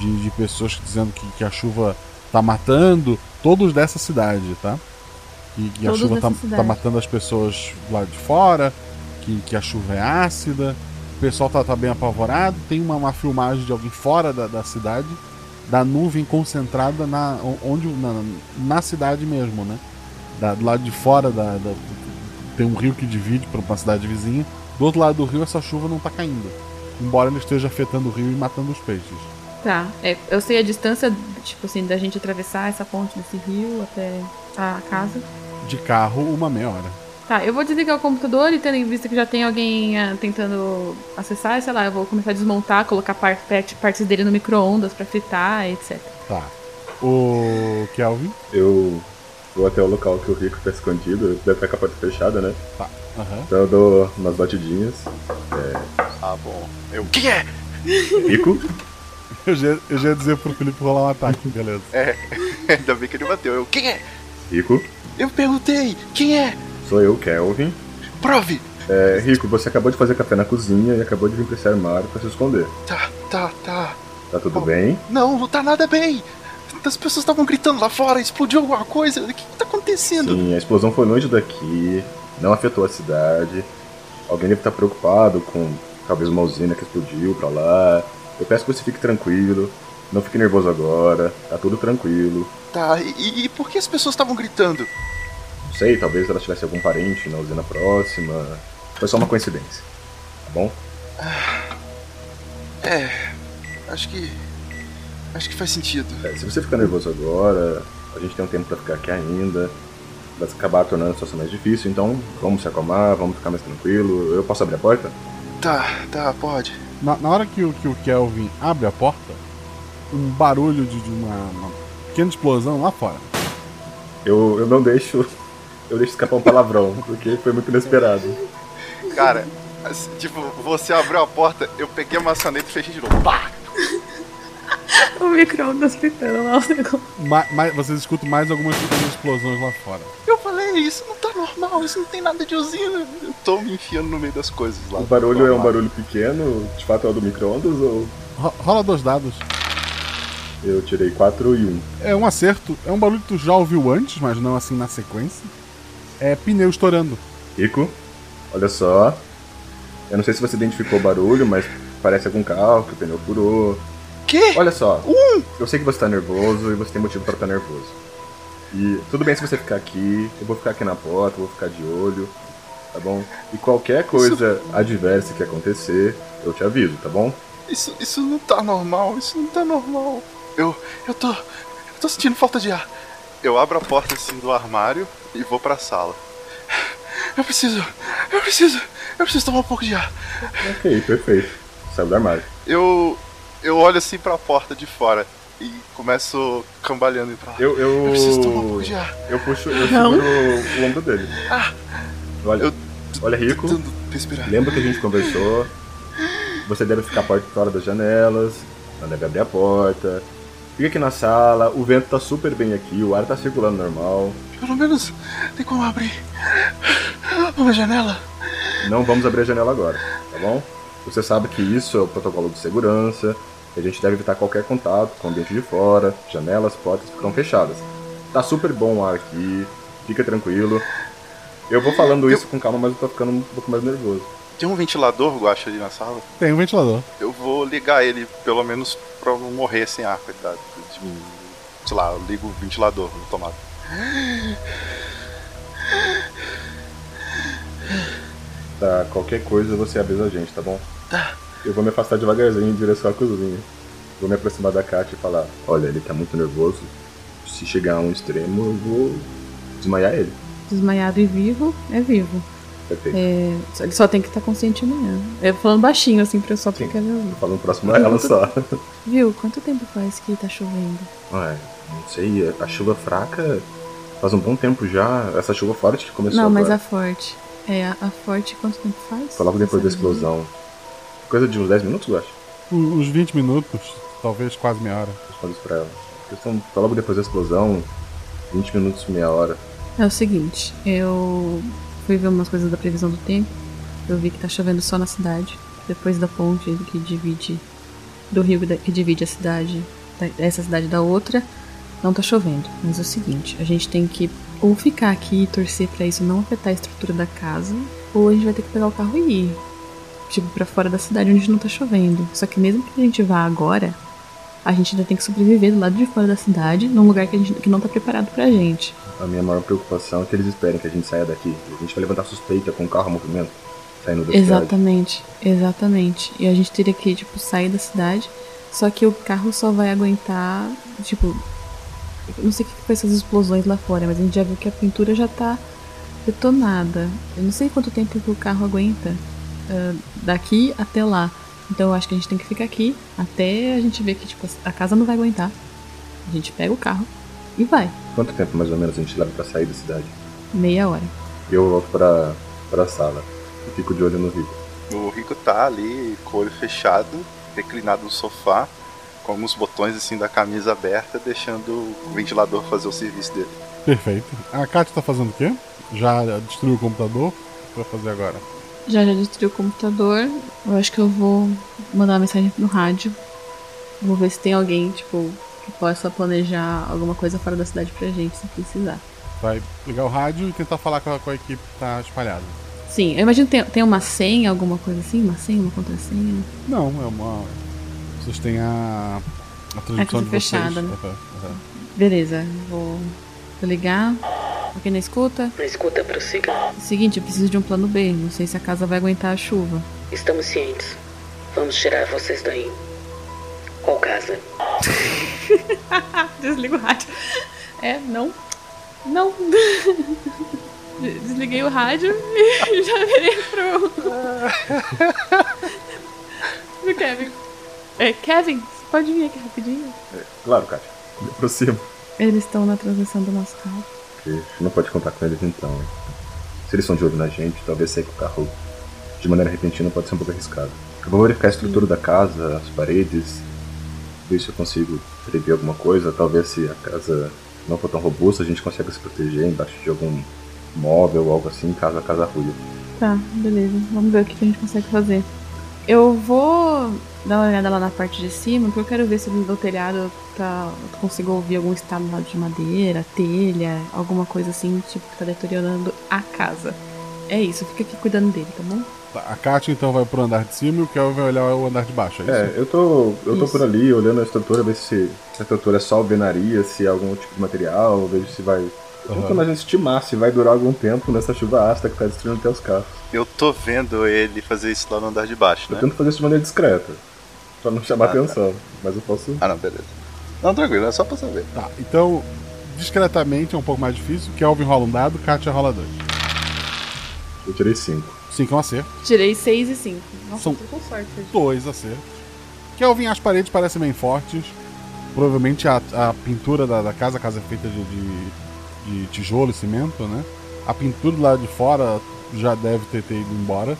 de, de pessoas dizendo que, que a chuva tá matando, todos dessa cidade, tá? Que, que a chuva tá, tá matando as pessoas lá de fora, que, que a chuva é ácida, o pessoal tá, tá bem apavorado. Tem uma, uma filmagem de alguém fora da, da cidade, da nuvem concentrada na, onde, na, na cidade mesmo, né? Da, do lado de fora da, da- tem um rio que divide para uma cidade vizinha. Do outro lado do rio, essa chuva não tá caindo. Embora ela esteja afetando o rio e matando os peixes. Tá, é, eu sei a distância, tipo assim, da gente atravessar essa ponte desse rio até a casa. De carro, uma meia hora. Tá, eu vou desligar o computador e tendo em vista que já tem alguém ah, tentando acessar, sei lá, eu vou começar a desmontar, colocar par- parte- partes dele no micro-ondas pra fritar, etc. Tá. O Kelvin? Eu vou até o local que o Rico tá escondido, deve estar com a porta fechada, né? Tá. Aham. Então eu dou umas batidinhas. É... Ah, bom. Eu. Quem é? Rico? Eu já, eu já ia dizer pro Felipe rolar um ataque, beleza. É. Ainda bem que ele bateu. Eu. Quem é? Rico? Eu perguntei. Quem é? Sou eu, Kelvin. Prove! É, Rico, você acabou de fazer café na cozinha e acabou de vir pra esse armário pra se esconder. Tá, tá, tá. Tá tudo bem? Não, não tá nada bem. As pessoas estavam gritando lá fora, explodiu alguma coisa. O que, que tá acontecendo? Sim, a explosão foi longe daqui, não afetou a cidade. Alguém deve estar preocupado com talvez uma usina que explodiu pra lá. Eu peço que você fique tranquilo, não fique nervoso agora, tá tudo tranquilo. Tá, e, e por que as pessoas estavam gritando? Não sei, talvez ela tivesse algum parente na usina próxima. Foi só uma coincidência, tá bom? É. Acho que. Acho que faz sentido. É, se você ficar nervoso agora, a gente tem um tempo pra ficar aqui ainda. Vai acabar tornando a situação mais difícil, então vamos se acalmar, vamos ficar mais tranquilo. Eu posso abrir a porta? Tá, tá, pode. Na, na hora que o, que o Kelvin abre a porta, um barulho de, de uma, uma pequena explosão lá fora. Eu, eu não deixo. Eu deixo escapar um palavrão, porque foi muito inesperado. Cara, assim, tipo, você abriu a porta, eu peguei a maçaneta e fechei de novo. Pá! O micro-ondas fritando lá o negócio. Ma, ma- vocês escutam mais algumas explosões lá fora. Eu falei, isso não tá normal, isso não tem nada de usina. Eu tô me enfiando no meio das coisas lá. O barulho é um barulho pequeno, de fato é o do micro-ondas ou. Ro- rola dois dados. Eu tirei 4 e 1. É um acerto. É um barulho que tu já ouviu antes, mas não assim na sequência. É pneu estourando. Rico, olha só. Eu não sei se você identificou o barulho, mas parece algum carro que o pneu furou. Que? Olha só. Eu sei que você tá nervoso e você tem motivo pra estar nervoso. E tudo bem se você ficar aqui, eu vou ficar aqui na porta, eu vou ficar de olho, tá bom? E qualquer coisa adversa que acontecer, eu te aviso, tá bom? Isso, isso não tá normal, isso não tá normal. Eu, eu tô, eu tô sentindo falta de ar. Eu abro a porta assim do armário e vou pra sala. Eu preciso, eu preciso, eu preciso tomar um pouco de ar. Ok, perfeito. Saiu do armário. Eu, eu olho assim pra porta de fora e começo cambaleando pra lá. Eu, eu. preciso tomar um pouco de ar. Eu puxo, eu Não. seguro o ombro dele. Ah, Olha, olha Rico. Lembra que a gente conversou? Você deve ficar perto fora das janelas, não deve abrir a porta. Fica aqui na sala, o vento tá super bem aqui, o ar tá circulando normal. Pelo menos tem como abrir uma janela. Não vamos abrir a janela agora, tá bom? Você sabe que isso é o protocolo de segurança, a gente deve evitar qualquer contato com o ambiente de fora, janelas, portas ficam fechadas. Tá super bom o ar aqui, fica tranquilo. Eu vou falando isso com calma, mas eu tô ficando um pouco mais nervoso. Tem um ventilador, Guacha, ali na sala? Tem um ventilador. Eu vou ligar ele, pelo menos pra não morrer sem ar, coitado. Tipo, sei lá, eu ligo o ventilador no tomado. Tá, qualquer coisa você avisa a gente, tá bom? Tá. Eu vou me afastar devagarzinho em direção à cozinha. Vou me aproximar da Kátia e falar: Olha, ele tá muito nervoso. Se chegar a um extremo, eu vou desmaiar ele. Desmaiado e vivo, é vivo. Perfeito. É, ele só tem que estar consciente amanhã. Eu falando baixinho, assim, pra só porque ela. Falando próximo a ela só. Viu? Quanto tempo faz que tá chovendo? Ué, não sei, a chuva fraca faz um bom tempo já. Essa chuva forte que começou Não, mas agora. a forte. É, a, a forte quanto tempo faz? Foi logo depois da explosão. Coisa de uns 10 minutos, eu acho. O- Uns 20 minutos, talvez quase meia hora. Respondo isso pra ela. Questão, foi logo depois da explosão, 20 minutos, meia hora. É o seguinte, eu fui ver umas coisas da previsão do tempo. Eu vi que tá chovendo só na cidade. Depois da ponte que divide do rio que divide a cidade, essa cidade da outra, não tá chovendo. Mas é o seguinte, a gente tem que ou ficar aqui e torcer para isso não afetar a estrutura da casa, ou a gente vai ter que pegar o carro e ir. Tipo, pra fora da cidade onde não tá chovendo. Só que mesmo que a gente vá agora, a gente ainda tem que sobreviver do lado de fora da cidade, num lugar que, a gente, que não tá preparado pra gente. A minha maior preocupação é que eles esperem que a gente saia daqui. A gente vai levantar suspeita com o carro a movimento saindo da Exatamente, cidade. exatamente. E a gente teria que, tipo, sair da cidade. Só que o carro só vai aguentar, tipo, não sei o que foi essas explosões lá fora, mas a gente já viu que a pintura já tá detonada. Eu não sei quanto tempo que o carro aguenta uh, daqui até lá. Então eu acho que a gente tem que ficar aqui até a gente ver que tipo, a casa não vai aguentar. A gente pega o carro e vai. Quanto tempo mais ou menos a gente leva pra sair da cidade? Meia hora. Eu volto pra, pra sala e fico de olho no Rico. O Rico tá ali com o olho fechado, reclinado no sofá, com alguns botões assim da camisa aberta, deixando o ventilador fazer o serviço dele. Perfeito. A Kátia tá fazendo o quê? Já destruiu o computador? O que vai fazer agora? Já já destruiu o computador. Eu acho que eu vou mandar uma mensagem no rádio. Vou ver se tem alguém, tipo, que possa planejar alguma coisa fora da cidade pra gente, se precisar. Vai ligar o rádio e tentar falar com a, com a equipe que tá espalhada. Sim, eu imagino que tem, tem uma senha, alguma coisa assim? Uma senha, uma contrassenha? Não, é uma. Vocês têm a. A transmissão é de fechada, vocês. né? Uhum, uhum. Beleza, vou, vou ligar. Aqui na escuta? Na escuta, prossiga. Seguinte, eu preciso de um plano B. Não sei se a casa vai aguentar a chuva. Estamos cientes. Vamos tirar vocês daí. Qual casa? Desliga o rádio. É, não. Não. Desliguei o rádio e já virei pro. pro Kevin. É, Kevin, você pode vir aqui rapidinho? É, claro, Kátia. Me aproximo. Eles estão na transmissão do nosso carro. Não pode contar com eles então. né? Se eles estão de olho na gente, talvez sair com o carro de maneira repentina pode ser um pouco arriscado. Eu vou verificar a estrutura da casa, as paredes, ver se eu consigo prever alguma coisa. Talvez se a casa não for tão robusta, a gente consiga se proteger embaixo de algum móvel ou algo assim, caso a casa ruia. Tá, beleza. Vamos ver o que a gente consegue fazer. Eu vou dar uma olhada lá na parte de cima, porque eu quero ver se no telhado tá, eu consigo ouvir algum estado de madeira, telha, alguma coisa assim, tipo, que tá deteriorando a casa. É isso, fica aqui cuidando dele, tá bom? Tá, A Kátia então vai pro andar de cima e o Kelvin vai olhar o andar de baixo, é isso? É, eu tô, eu tô Isso. por ali olhando a estrutura, ver se a estrutura é só alvenaria, se é algum tipo de material, vejo se vai. Eu tô Aham. tentando estimar se vai durar algum tempo nessa chuva ácida que tá destruindo até os carros. Eu tô vendo ele fazer isso lá no andar de baixo, Eu né? tento fazer isso de maneira discreta, pra não chamar Ah, tá. atenção, mas eu posso. Ah, não, beleza. Não, tranquilo, é só pra saber. Tá, então, discretamente é um pouco mais difícil. Kelvin rola um dado, Kátia rola dois. Eu tirei 5. 5 é um acerto. Tirei 6 e 5. Nossa, São tô com sorte. Dois acertos. Kelvin, as paredes parecem bem fortes. Provavelmente a, a pintura da, da casa, a casa é feita de, de, de tijolo e cimento, né? A pintura lá de fora já deve ter, ter ido embora.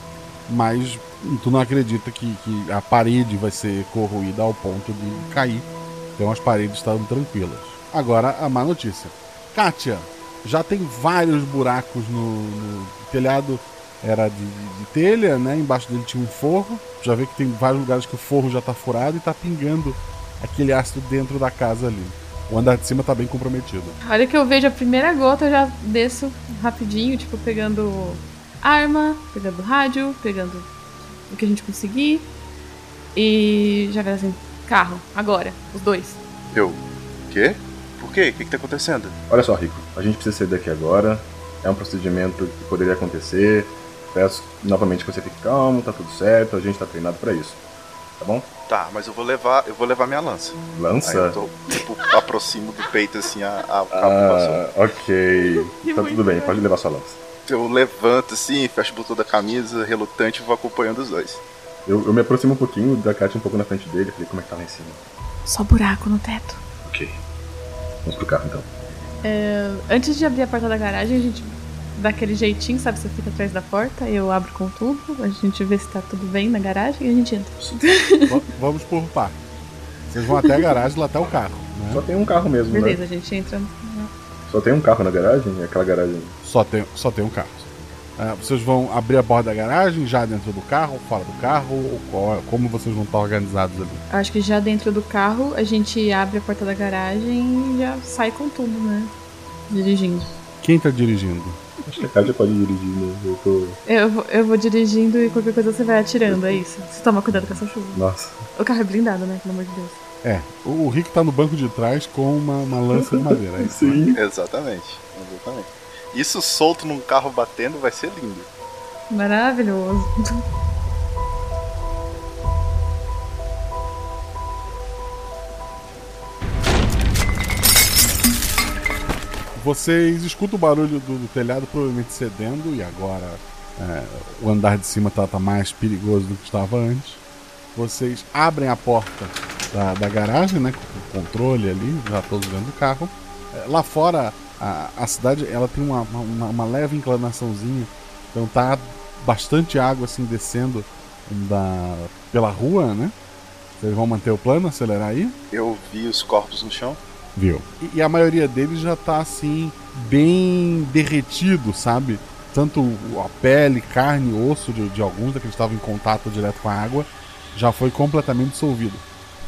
Mas tu não acredita que, que a parede vai ser corroída ao ponto de cair. Então as paredes estão tranquilas. Agora a má notícia. Kátia, já tem vários buracos no, no telhado. Era de, de- telha, né? Embaixo dele tinha um forro. Já vê que tem vários lugares que o forro já tá furado e tá pingando aquele ácido dentro da casa ali. O andar de cima tá bem comprometido. A hora que eu vejo a primeira gota, eu já desço rapidinho, tipo, pegando arma, pegando rádio, pegando o que a gente conseguir. E já vai assim, carro, agora, os dois. Eu. Quê? Por quê? O que, que tá acontecendo? Olha só, Rico, a gente precisa sair daqui agora. É um procedimento que poderia acontecer. Peço novamente que você fique calmo, tá tudo certo, a gente tá treinado pra isso. Tá bom? Tá, mas eu vou levar. Eu vou levar minha lança. Lança? Aí eu tô, tipo, aproximo do peito assim a, a vassoura. Ah, ok. Que Tá tudo bem, bem. pode levar sua lança. Eu levanto assim, fecho o botão da camisa, relutante e vou acompanhando os dois. Eu, eu me aproximo um pouquinho da Katia um pouco na frente dele, falei como é que tá lá em cima. Só buraco no teto. Ok. Vamos pro carro então. É, antes de abrir a porta da garagem, a gente dá aquele jeitinho, sabe? Você fica atrás da porta, eu abro com tudo, a gente vê se tá tudo bem na garagem e a gente entra. Va- Vamos por par. Vocês vão até a garagem lá até o carro. Né? Só tem um carro mesmo, Beleza, a né? gente entra. Só tem um carro na garagem? É aquela garagem. Só tem, só tem um carro. Ah, vocês vão abrir a porta da garagem, já dentro do carro, fora do carro, ou qual- como vocês vão estar organizados ali? Acho que já dentro do carro a gente abre a porta da garagem e já sai com tudo, né? Dirigindo. Quem tá dirigindo? Acho que a Kátia pode dirigir, né? Eu tô. Eu, vou- eu vou dirigindo e qualquer coisa você vai atirando, é isso. Você toma cuidado com essa chuva. Nossa. O carro é blindado, né? Pelo amor de Deus. É, o Rick tá no banco de trás com uma, uma lança de madeira. é isso, né? Exatamente, exatamente. Isso solto num carro batendo vai ser lindo. Maravilhoso. Vocês escutam o barulho do, do telhado provavelmente cedendo e agora é, o andar de cima tá, tá mais perigoso do que estava antes. Vocês abrem a porta da, da garagem, né, com o controle ali, já todos dentro do carro. É, lá fora a, a cidade ela tem uma, uma, uma leve inclinaçãozinha, então tá bastante água assim descendo da, pela rua, né? Vocês vão manter o plano, acelerar aí? Eu vi os corpos no chão. Viu? E, e a maioria deles já tá assim, bem derretido, sabe? Tanto a pele, carne, osso de, de alguns daqueles que estavam em contato direto com a água já foi completamente dissolvido.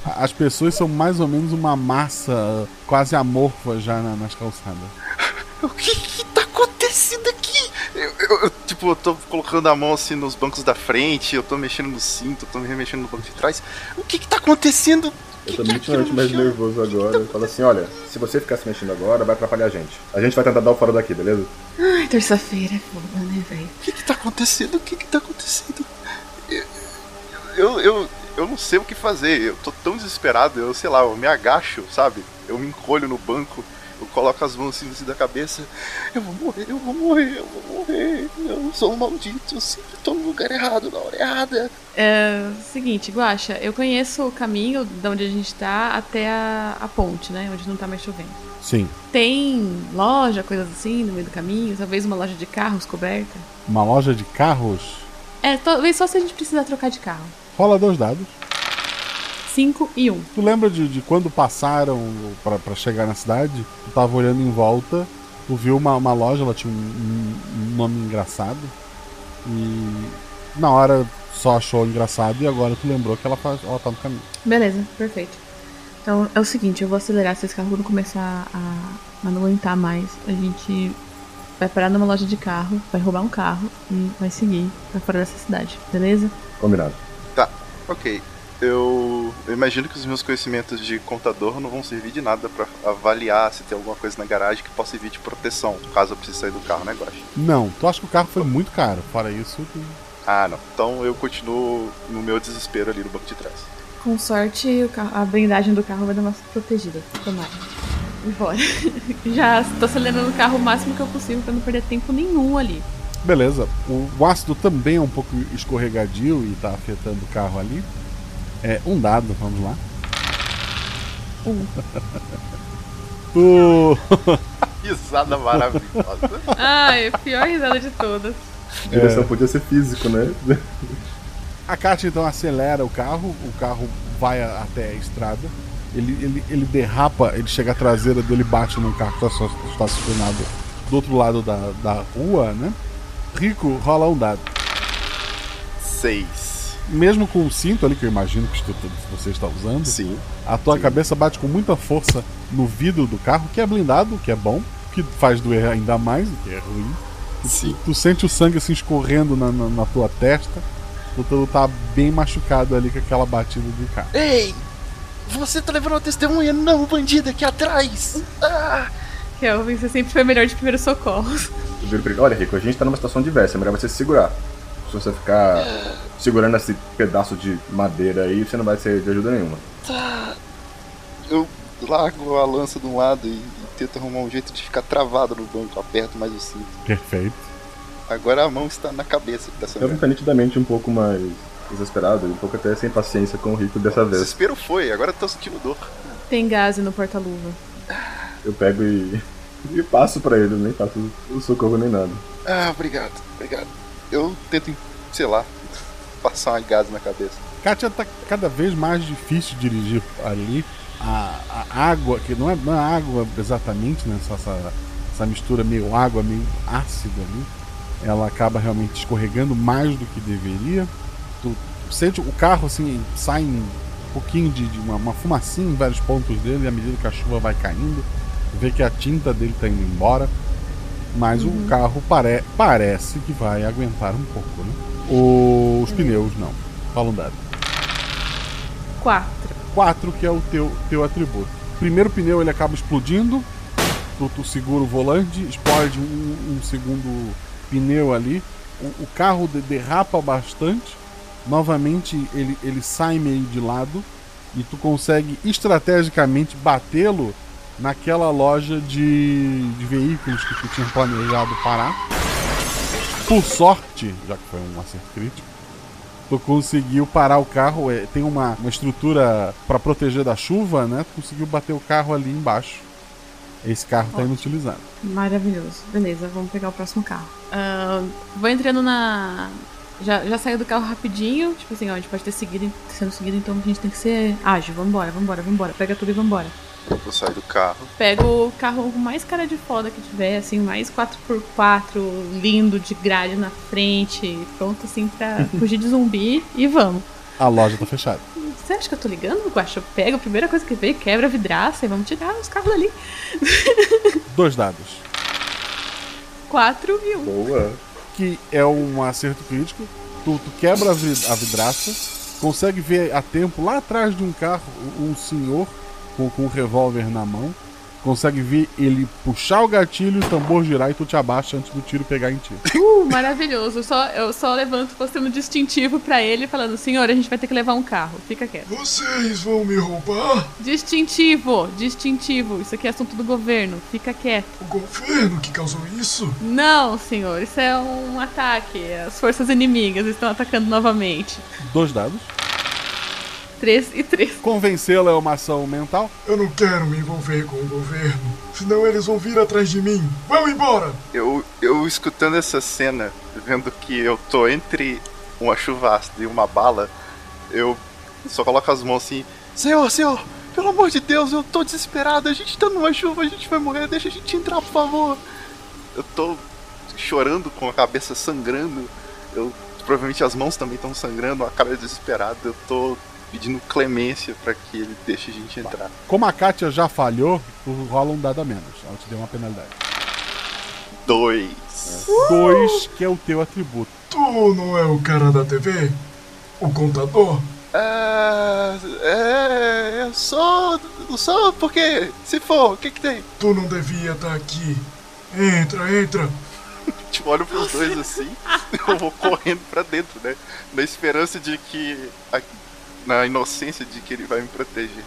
As pessoas são mais ou menos uma massa quase amorfa já na- nas calçadas. O que que tá acontecendo aqui? Eu, eu- eu, tipo, eu tô colocando a mão assim nos bancos da frente, eu tô mexendo no cinto, eu tô me remexendo no banco de trás. O que que tá acontecendo? Eu tô definitivamente mais nervoso agora. Eu falo assim: olha, se você ficar se mexendo agora, vai atrapalhar a gente. A gente vai tentar dar o fora daqui, beleza? Ai, terça-feira é foda, né, velho? O que que tá acontecendo? O que que tá acontecendo? Eu, eu, eu, não sei o que fazer. Eu tô tão desesperado. Eu, sei lá, eu me agacho, sabe? Eu me encolho no banco. Eu coloco as mãos assim em cima da cabeça. Eu vou morrer, eu vou morrer, eu vou morrer. Eu sou um maldito. Eu sempre tô no lugar errado, na hora errada. É, seguinte, Guaxa, eu conheço o caminho de onde a gente tá até a, a ponte, né? Onde não tá mais chovendo. Sim, Tem loja, coisas assim, no meio do caminho? Talvez uma loja de carros coberta? uma loja de carros. É, talvez só se a gente precisar trocar de carro. Rola dois dados. 5 e 1. Um. Tu lembra de, de quando passaram pra pra chegar na cidade? Tu tava olhando em volta, tu viu uma, uma loja, ela tinha um, um- um nome engraçado. E na hora só achou engraçado e agora tu lembrou que ela, faz, ela tá no caminho. Beleza, perfeito. Então é o seguinte, eu vou acelerar se esse carro quando começar a, a não aguentar mais. A gente vai parar numa loja de carro, vai roubar um carro e vai seguir pra fora dessa cidade, beleza? Combinado. Tá, ok. Eu, eu imagino que os meus conhecimentos de contador não vão servir de nada pra avaliar se tem alguma coisa na garagem que possa servir de proteção, caso eu precise sair do carro, né, Guache? Não, tu acha que o carro foi muito caro. Fora isso, tu... Ah, não. Então eu continuo no meu desespero ali no banco de trás. Com sorte, o carro- a blindagem do carro vai dar uma protegida. Tomara. E bora. Já tô acelerando o carro o máximo que eu possível pra não perder tempo nenhum ali. Beleza. O, o ácido também é um pouco escorregadio e tá afetando o carro ali. É um dado, vamos lá. Um. Tu... Risada maravilhosa. Ai, pior risada de todas. A direção podia ser físico, né? A Kátia então acelera o carro, o carro vai a- até a estrada, ele, ele, ele derrapa, ele chega à traseira dele, bate num carro que está está estacionado do outro lado da, da rua, né? Rico, rola um dado. Seis. Mesmo com o cinto ali, que eu imagino que tu- tu- você está usando, Sim. a tua cabeça bate com muita força no vidro do carro, que é blindado, o que é bom, o que faz doer ainda mais, o que é ruim. Tu- Sim. Tu, sente o sangue assim escorrendo na, na, na tua testa, tu, tu tá bem machucado ali com aquela batida do carro. Ei! Você tá levando uma testemunha? Não, bandido aqui atrás! Ah! Kelvin, você sempre foi melhor de primeiros socorros. Eu viro pra ele, olha, Rico, a gente tá numa situação diversa, é melhor você se segurar. Se você ficar segurando esse pedaço de madeira aí, você não vai ser de ajuda nenhuma. Tá. Eu largo a lança de um lado e, e tento arrumar um jeito de ficar travado no banco, aperto mais o cinto. Perfeito. Agora a mão está na cabeça tá Eu tá nitidamente um pouco mais desesperado, um pouco até sem paciência com o Rico dessa O vez. desespero foi, agora eu tô sentindo dor. Tem gás no porta-luva. Eu pego e, e passo pra ele, nem faço o socorro nem nada. Ah, obrigado, obrigado. Eu tento, sei lá, passar uma gás na cabeça. Kátia tá cada vez mais difícil dirigir ali. A, a água, que não é, não é água exatamente, né? Só essa, essa mistura meio água, meio ácido ali. ela acaba realmente escorregando mais do que deveria. Tu sente o carro assim, sai um pouquinho de, de uma, uma fumacinha em vários pontos dele, à medida que a chuva vai caindo, vê que a tinta dele tá indo embora. Mas Uhum. o carro pare, parece que vai aguentar um pouco, né? Os pneus não. Fala um dado. Quatro. 4, que é o teu, teu atributo. Primeiro pneu ele acaba explodindo, tu, tu segura o volante, explode um, um segundo pneu ali, o, o carro de- derrapa bastante, novamente ele, ele sai meio de lado e tu consegue estrategicamente batê-lo naquela loja de, de veículos que tu tinha planejado parar. Por sorte, já que foi um acerto crítico, tu conseguiu parar o carro. é, tem uma, uma estrutura para proteger da chuva, né? Tu conseguiu bater o carro ali embaixo. Esse carro tá inutilizado. Maravilhoso. Beleza, vamos pegar o próximo carro. Ah, vou entrando na. Já, já saiu do carro rapidinho. Tipo assim, ó, a gente pode ter seguido, sendo seguido, então a gente tem que ser ágil. Vambora, vambora, vambora. Pega tudo e vambora. Eu sair do carro. Pega o carro mais cara de foda que tiver, assim, mais 4x4, lindo, de grade na frente, pronto, assim, pra fugir de zumbi e vamos. A loja tá fechada. Você acha que eu tô ligando, Guaxa? Pega a primeira coisa que vê, quebra a vidraça e vamos tirar os carros dali. Dois dados. 4 e 1. Boa. Que é um acerto crítico. Tu, tu quebra a vidraça, consegue ver a tempo lá atrás de um carro um senhor com, com um revólver na mão. Consegue ver ele puxar o gatilho, o tambor girar e tu te abaixa antes do tiro pegar em ti. Uh, maravilhoso. Eu só, eu só levanto postando distintivo pra ele, falando: Senhor, a gente vai ter que levar um carro. Fica quieto. Vocês vão me roubar? Distintivo, distintivo. Isso aqui é assunto do governo. Fica quieto. O governo que causou isso? Não, senhor, isso é um ataque. As forças inimigas estão atacando novamente. Dois dados. 3 e 3. Convencê-lo é uma ação mental. Eu não quero me envolver com o governo, senão eles vão vir atrás de mim. Vão embora! Eu, eu escutando essa cena, vendo que eu tô entre uma chuva ácida e uma bala, eu só coloco as mãos assim: Senhor, senhor, pelo amor de Deus, eu tô desesperado, a gente tá numa chuva, a gente vai morrer, deixa a gente entrar, por favor. Eu tô chorando com a cabeça sangrando, eu provavelmente as mãos também estão sangrando, a cara desesperada, eu tô pedindo clemência pra que ele deixe a gente entrar. Como a Kátia já falhou, tu rola um dado a menos. Ela te deu uma penalidade. Dois. Dois, que é o teu atributo. Tu não é o cara da TV? O contador? É, é, eu sou, eu sou, por quê? Se for, o que que tem? Tu não devia estar aqui. Entra, entra. Tipo, olho pros dois assim, eu vou correndo pra dentro, né? Na esperança de que, a- na inocência de que ele vai me proteger.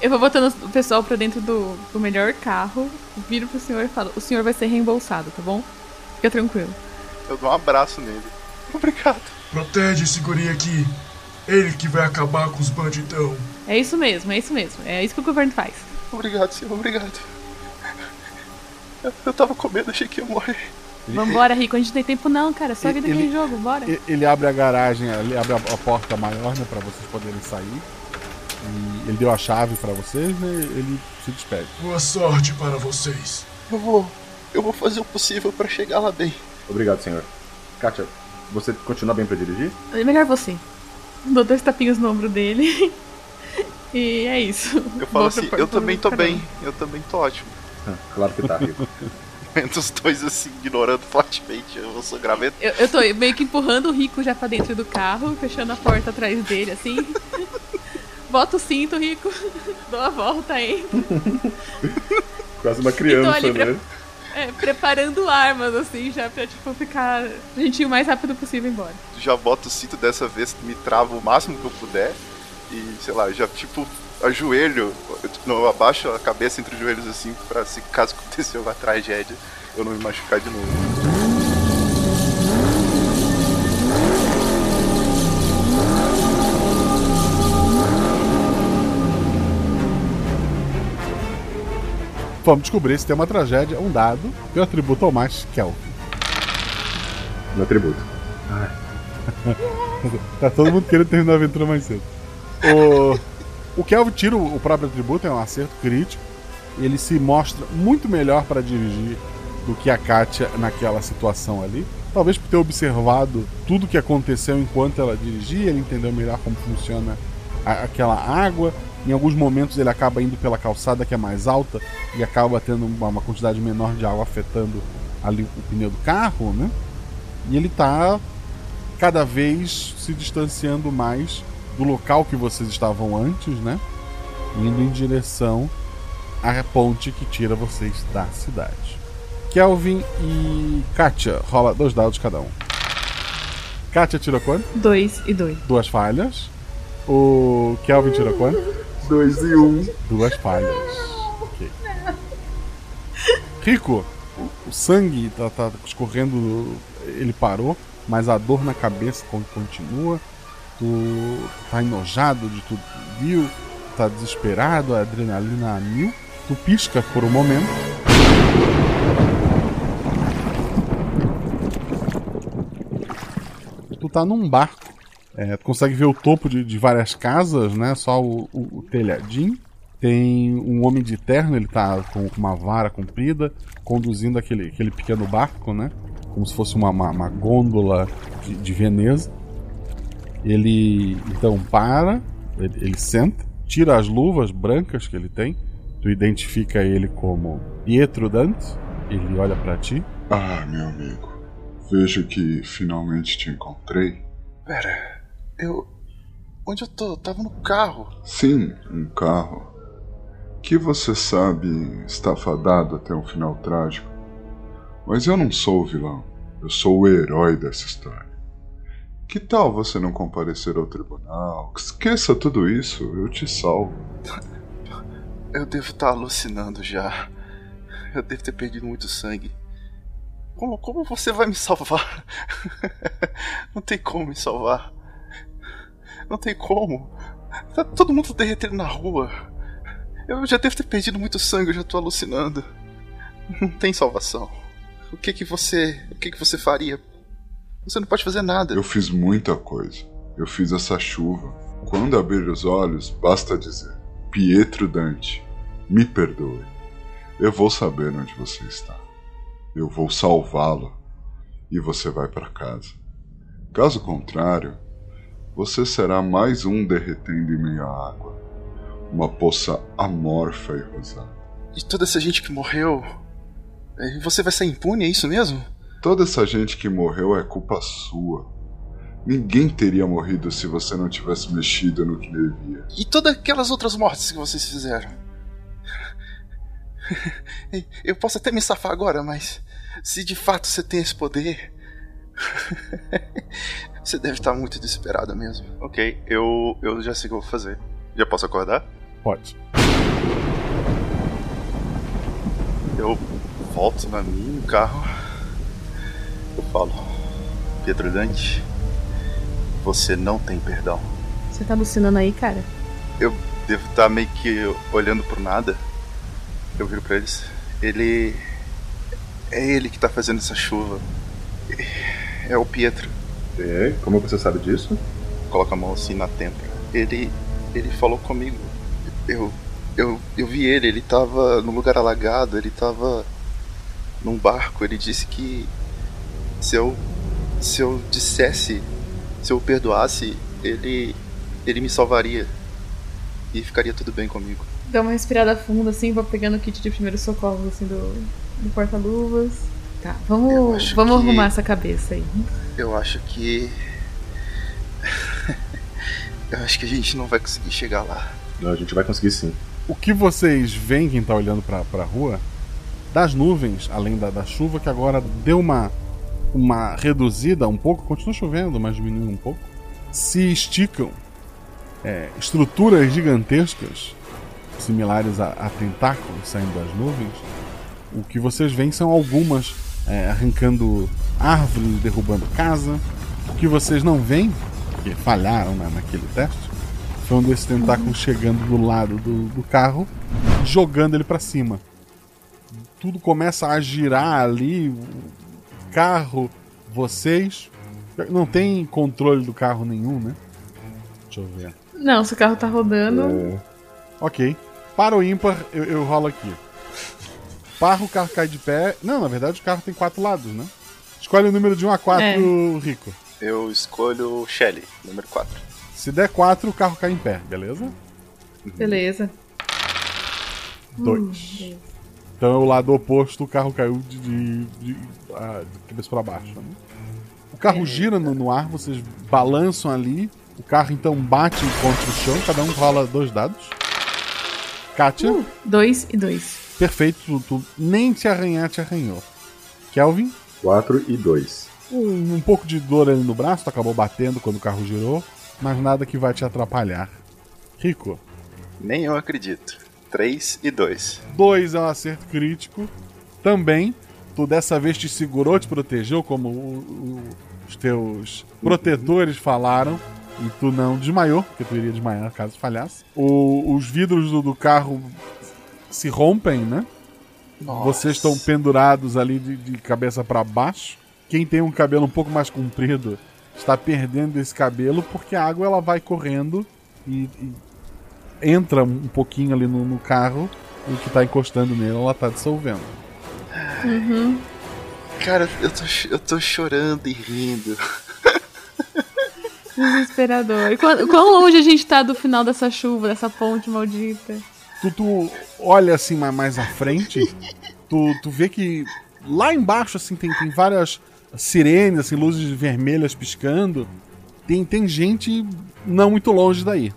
Eu vou botando o pessoal pra dentro do, do melhor carro, viro pro senhor e falo: O senhor vai ser reembolsado, tá bom? Fica tranquilo. Eu dou um abraço nele. Obrigado. Protege esse guri aqui. Ele que vai acabar com os bandidão. É isso mesmo, é isso mesmo. É isso que o governo faz. Obrigado, senhor, obrigado. Eu, eu tava com medo, achei que ia morrer. Vambora, Rico, a gente não tem tempo não, cara. Só vida Ele- aquele jogo, bora. Ele abre a garagem, ele abre a, porta maior, né, pra vocês poderem sair. E ele deu a chave pra vocês, né? Ele se despede. Boa sorte para vocês. Eu vou, eu vou fazer o possível pra chegar lá bem. Obrigado, senhor. Kátia, você continua bem pra dirigir? É melhor você. Dou dois tapinhos no ombro dele. e é isso. Eu falo Vou assim, eu também tô caramba. bem, eu também tô ótimo. Claro que tá, Rico. Vendo os dois assim, ignorando fortemente o sangramento. Eu, eu tô meio que empurrando o Rico já pra dentro do carro, fechando a porta atrás dele, assim. Bota o cinto, Rico. Dou a volta aí. Quase uma criança, ali pre- né? é, preparando armas, assim, já pra, tipo, ficar a gente ir o mais rápido possível embora. Já boto o cinto dessa vez, me travo o máximo que eu puder. E, sei lá, já tipo, ajoelho, eu, não, eu abaixo a cabeça entre os joelhos assim, pra se caso acontecer alguma tragédia, eu não me machucar de novo. Vamos descobrir se tem uma tragédia, um dado, teu atributo ao mais, Kelvin. No atributo. tá todo mundo querendo terminar a aventura mais cedo. O, o Kelvin tira o o próprio atributo, é um acerto crítico. Ele se mostra muito melhor para dirigir do que a Katia naquela situação ali. Talvez por ter observado tudo que aconteceu enquanto ela dirigia, ele entendeu melhor como funciona a, aquela água. Em alguns momentos ele acaba indo pela calçada que é mais alta e acaba tendo uma, uma quantidade menor de água afetando ali o pneu do carro, né? E ele tá cada vez se distanciando mais do local que vocês estavam antes, né? Indo em direção à ponte que tira vocês da cidade. Kelvin e Katia, rola dois dados cada um. Katia tirou quanto? Dois e dois. Duas falhas. O Kelvin tirou quanto? Dois e um. Duas falhas. Ok. Rico, o, sangue tá, tá escorrendo, ele parou, mas a dor na cabeça con- continua. Tu tá enojado de tudo que viu, tá desesperado, a adrenalina a mil. Tu pisca por um momento. Tu tá num barco. É, tu consegue ver o topo de, de várias casas, né? Só o, o- o telhadinho. Tem um homem de terno, ele tá com uma vara comprida, conduzindo aquele, aquele pequeno barco, né? Como se fosse uma, uma, uma gôndola de, de Veneza. Ele então para, ele, ele senta, tira as luvas brancas que ele tem. Tu identifica ele como Pietro Dante. Ele olha pra ti. Ah, meu amigo. Vejo que finalmente te encontrei. Pera, eu. Onde eu tô? Eu tava no carro. Sim, um carro. Que você sabe está fadado até um final trágico. Mas eu não sou o vilão. Eu sou o herói dessa história. Que tal você não comparecer ao tribunal? Esqueça tudo isso, eu te salvo. Eu devo estar alucinando já. Eu devo ter perdido muito sangue. Como, como você vai me salvar? Não tem como me salvar. Não tem como. Tá todo mundo derretendo na rua. Eu já devo ter perdido muito sangue, eu já tô alucinando. Não tem salvação. O que que você. O que que você faria? Você não pode fazer nada. Eu fiz muita coisa. Eu fiz essa chuva. Quando abrir os olhos, basta dizer: Pietro Dante, me perdoe. Eu vou saber onde você está. Eu vou salvá-lo e você vai para casa. Caso contrário, você será mais um derretendo em meio à água. Uma poça amorfa e rosada. E toda essa gente que morreu. eh, Você vai sair impune, é isso mesmo? Toda essa gente que morreu é culpa sua. Ninguém teria morrido se você não tivesse mexido no que devia. E todas aquelas outras mortes que vocês fizeram? Eu posso até me safar agora, mas se de fato você tem esse poder. você deve estar muito desesperada mesmo. Ok, eu, eu já sei o que eu vou fazer. Já posso acordar? Pode. Eu volto na minha no carro. Eu falo, Pietro Dante, você não tem perdão. Você tá alucinando aí, cara? Eu devo estar meio que olhando pro nada. Eu viro pra eles. Ele. É ele que tá fazendo essa chuva. É o Pietro. É? Como você sabe disso? Coloca a mão assim na têmpora. Ele. Ele falou comigo. Eu. Eu, eu vi ele, ele tava num lugar alagado, ele tava num barco, ele disse que se eu se eu dissesse, se eu o perdoasse, ele ele me salvaria e ficaria tudo bem comigo. Dá uma respirada funda, assim, vou pegando o kit de primeiros socorros, assim, do, do porta-luvas. Tá, vamos, vamos que- arrumar essa cabeça aí. Eu acho que eu acho que a gente não vai conseguir chegar lá. Não, a gente vai conseguir sim. O que vocês veem, quem tá olhando pra, pra rua, das nuvens, além da, da chuva, que agora deu uma, uma reduzida um pouco, continua chovendo, mas diminuiu um pouco, se esticam é, estruturas gigantescas, similares a, a tentáculos saindo das nuvens. O que vocês veem são algumas é, arrancando árvores, derrubando casa. O que vocês não veem, que falharam na- naquele teste, foi um desses tentáculos chegando do lado do, do carro, jogando ele pra cima. Tudo começa a girar ali, carro, vocês. Não tem controle do carro nenhum, né? Deixa eu ver. Não, se o carro tá rodando. Ok. Para o ímpar, eu, eu rolo aqui. esparra, o carro cai de pé. Não, na verdade o carro tem quatro lados, né? Escolhe o número de 1 a 4, É. Rico. Eu escolho Shelly, número 4. Se der 4, o carro cai em pé, beleza? Beleza. 2. Então é o lado oposto, o carro caiu de, de, de, ah, de cabeça para baixo. né? O carro gira no, no ar, vocês balançam ali. O carro então bate contra o chão, cada um rola dois dados. Kátia, Dois e dois. perfeito, tu, tu nem te arranhar te arranhou. Kelvin, 4 e 2. um, um pouco de dor ali no braço, tu acabou batendo quando o carro girou, mas nada que vai te atrapalhar. Rico, Nem eu acredito. 3 e 2. 2 é um acerto crítico. Também, tu dessa vez te segurou, te protegeu, como o- o- os teus protetores falaram. E tu não desmaiou, porque tu iria desmaiar caso falhasse. O- os vidros do, do carro se rompem, né? Vocês estão pendurados ali de, de cabeça para baixo. Quem tem um cabelo um pouco mais comprido está perdendo esse cabelo porque a água ela vai correndo e, e entra um pouquinho ali no, no carro e o que tá encostando nele ela tá dissolvendo. Uhum. Cara, eu tô, eu tô chorando e rindo. Desesperador. E quão, quão longe a gente tá do final dessa chuva, dessa ponte maldita? Tu, tu olha assim ma- mais à frente, tu, tu vê que lá embaixo assim tem, tem várias sirenes, assim, luzes vermelhas piscando. Tem, tem gente não muito longe daí.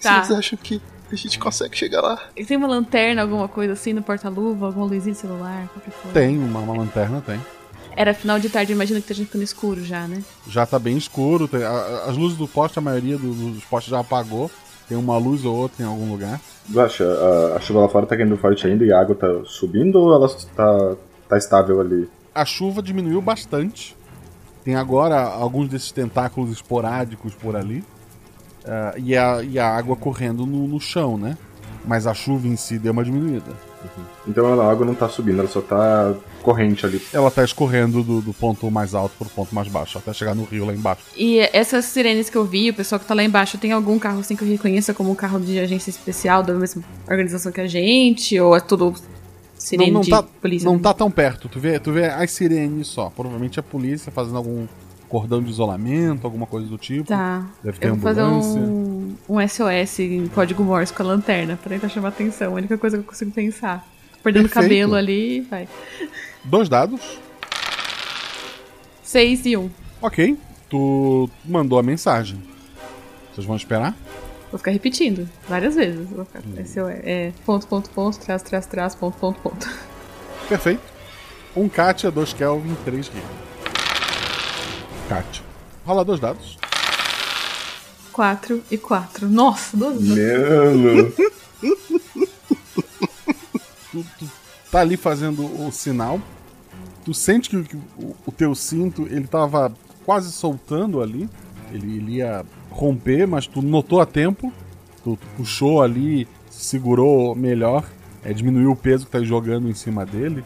Tá. Vocês acham que a gente consegue chegar lá? E Tem uma lanterna, alguma coisa assim no porta-luva, alguma luzinha de celular, qualquer coisa. Tem, uma, uma lanterna tem. Era final de tarde, imagina que a gente ficando escuro já, né? Já tá bem escuro. tem- a- a- as luzes do poste, a maioria do- dos postes já apagou. Tem uma luz ou outra em algum lugar. Guaxa, a, a chuva lá fora tá caindo forte ainda e a água tá subindo ou ela tá, tá estável ali? A chuva diminuiu bastante. Tem agora alguns desses tentáculos esporádicos por ali. Ah, e, a, e a água correndo no, no chão, né? Mas a chuva em si deu uma diminuída. Então a água não tá subindo, ela só tá corrente ali. Ela tá escorrendo do, do ponto mais alto pro ponto mais baixo, até chegar no rio lá embaixo. E essas sirenes que eu vi, o pessoal que tá lá embaixo, tem algum carro assim que eu reconheça como um carro de agência especial da mesma organização que a gente? Ou é tudo sirene não, não de tá, polícia? não tá tão perto. Tu vê, tu vê as sirenes só. Provavelmente a polícia fazendo algum cordão de isolamento, alguma coisa do tipo. Tá. Deve ter Eu vou fazer ambulância. um, um SOS em código Morse com a lanterna pra tentar chamar atenção. A única coisa que eu consigo pensar. Tô perdendo Perfeito. cabelo ali, vai. Dois dados. Seis e um. Ok. Tu mandou a mensagem. Vocês vão esperar? Vou ficar repetindo várias vezes. Vou ficar, SOS, é, ponto, ponto, ponto, traço, traço, traço, ponto, ponto, ponto. Perfeito. Um Katia, dois Kelvin, três Rico. Katia. Rola dois dados. Quatro e quatro. Nossa, duas Mano. tu, tu tá ali fazendo o sinal. Tu sente que, que o, o teu cinto ele tava quase soltando ali. Ele, ele ia romper, mas tu notou a tempo. Tu, tu puxou ali, segurou melhor, é, diminuiu o peso que tá jogando em cima dele.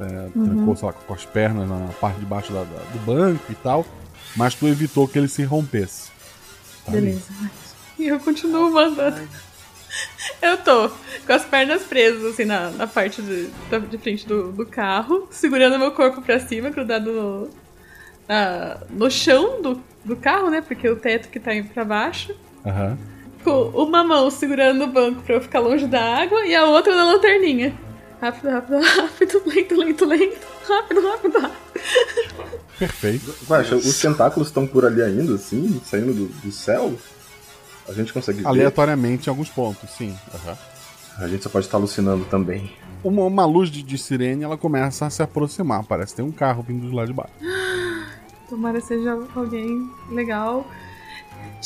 É, Uhum. Trancou, sei lá, com as pernas na parte de baixo da- da- do banco e tal. Mas tu evitou que ele se rompesse. Tá ali. Beleza. E eu continuo mandando. Eu tô com as pernas presas, assim, na, na parte de, de frente do, do carro, segurando meu corpo pra cima, grudado no, na- no chão do, do carro, né? Porque o teto que tá indo pra baixo. Aham. Com uma mão segurando no banco pra eu ficar longe da água e a outra na lanterninha. Rápido, rápido, rápido, lento, lento, lento. Rápido, rápido, rápido. Perfeito. Guaxa, os tentáculos estão por ali ainda, assim, saindo do, do céu? A gente consegue ver? Aleatoriamente em alguns pontos, sim. Aham. A gente só pode estar alucinando também. Uma, uma luz de, de sirene ela começa a se aproximar. Parece que tem um carro vindo de lá de baixo. Tomara seja alguém legal.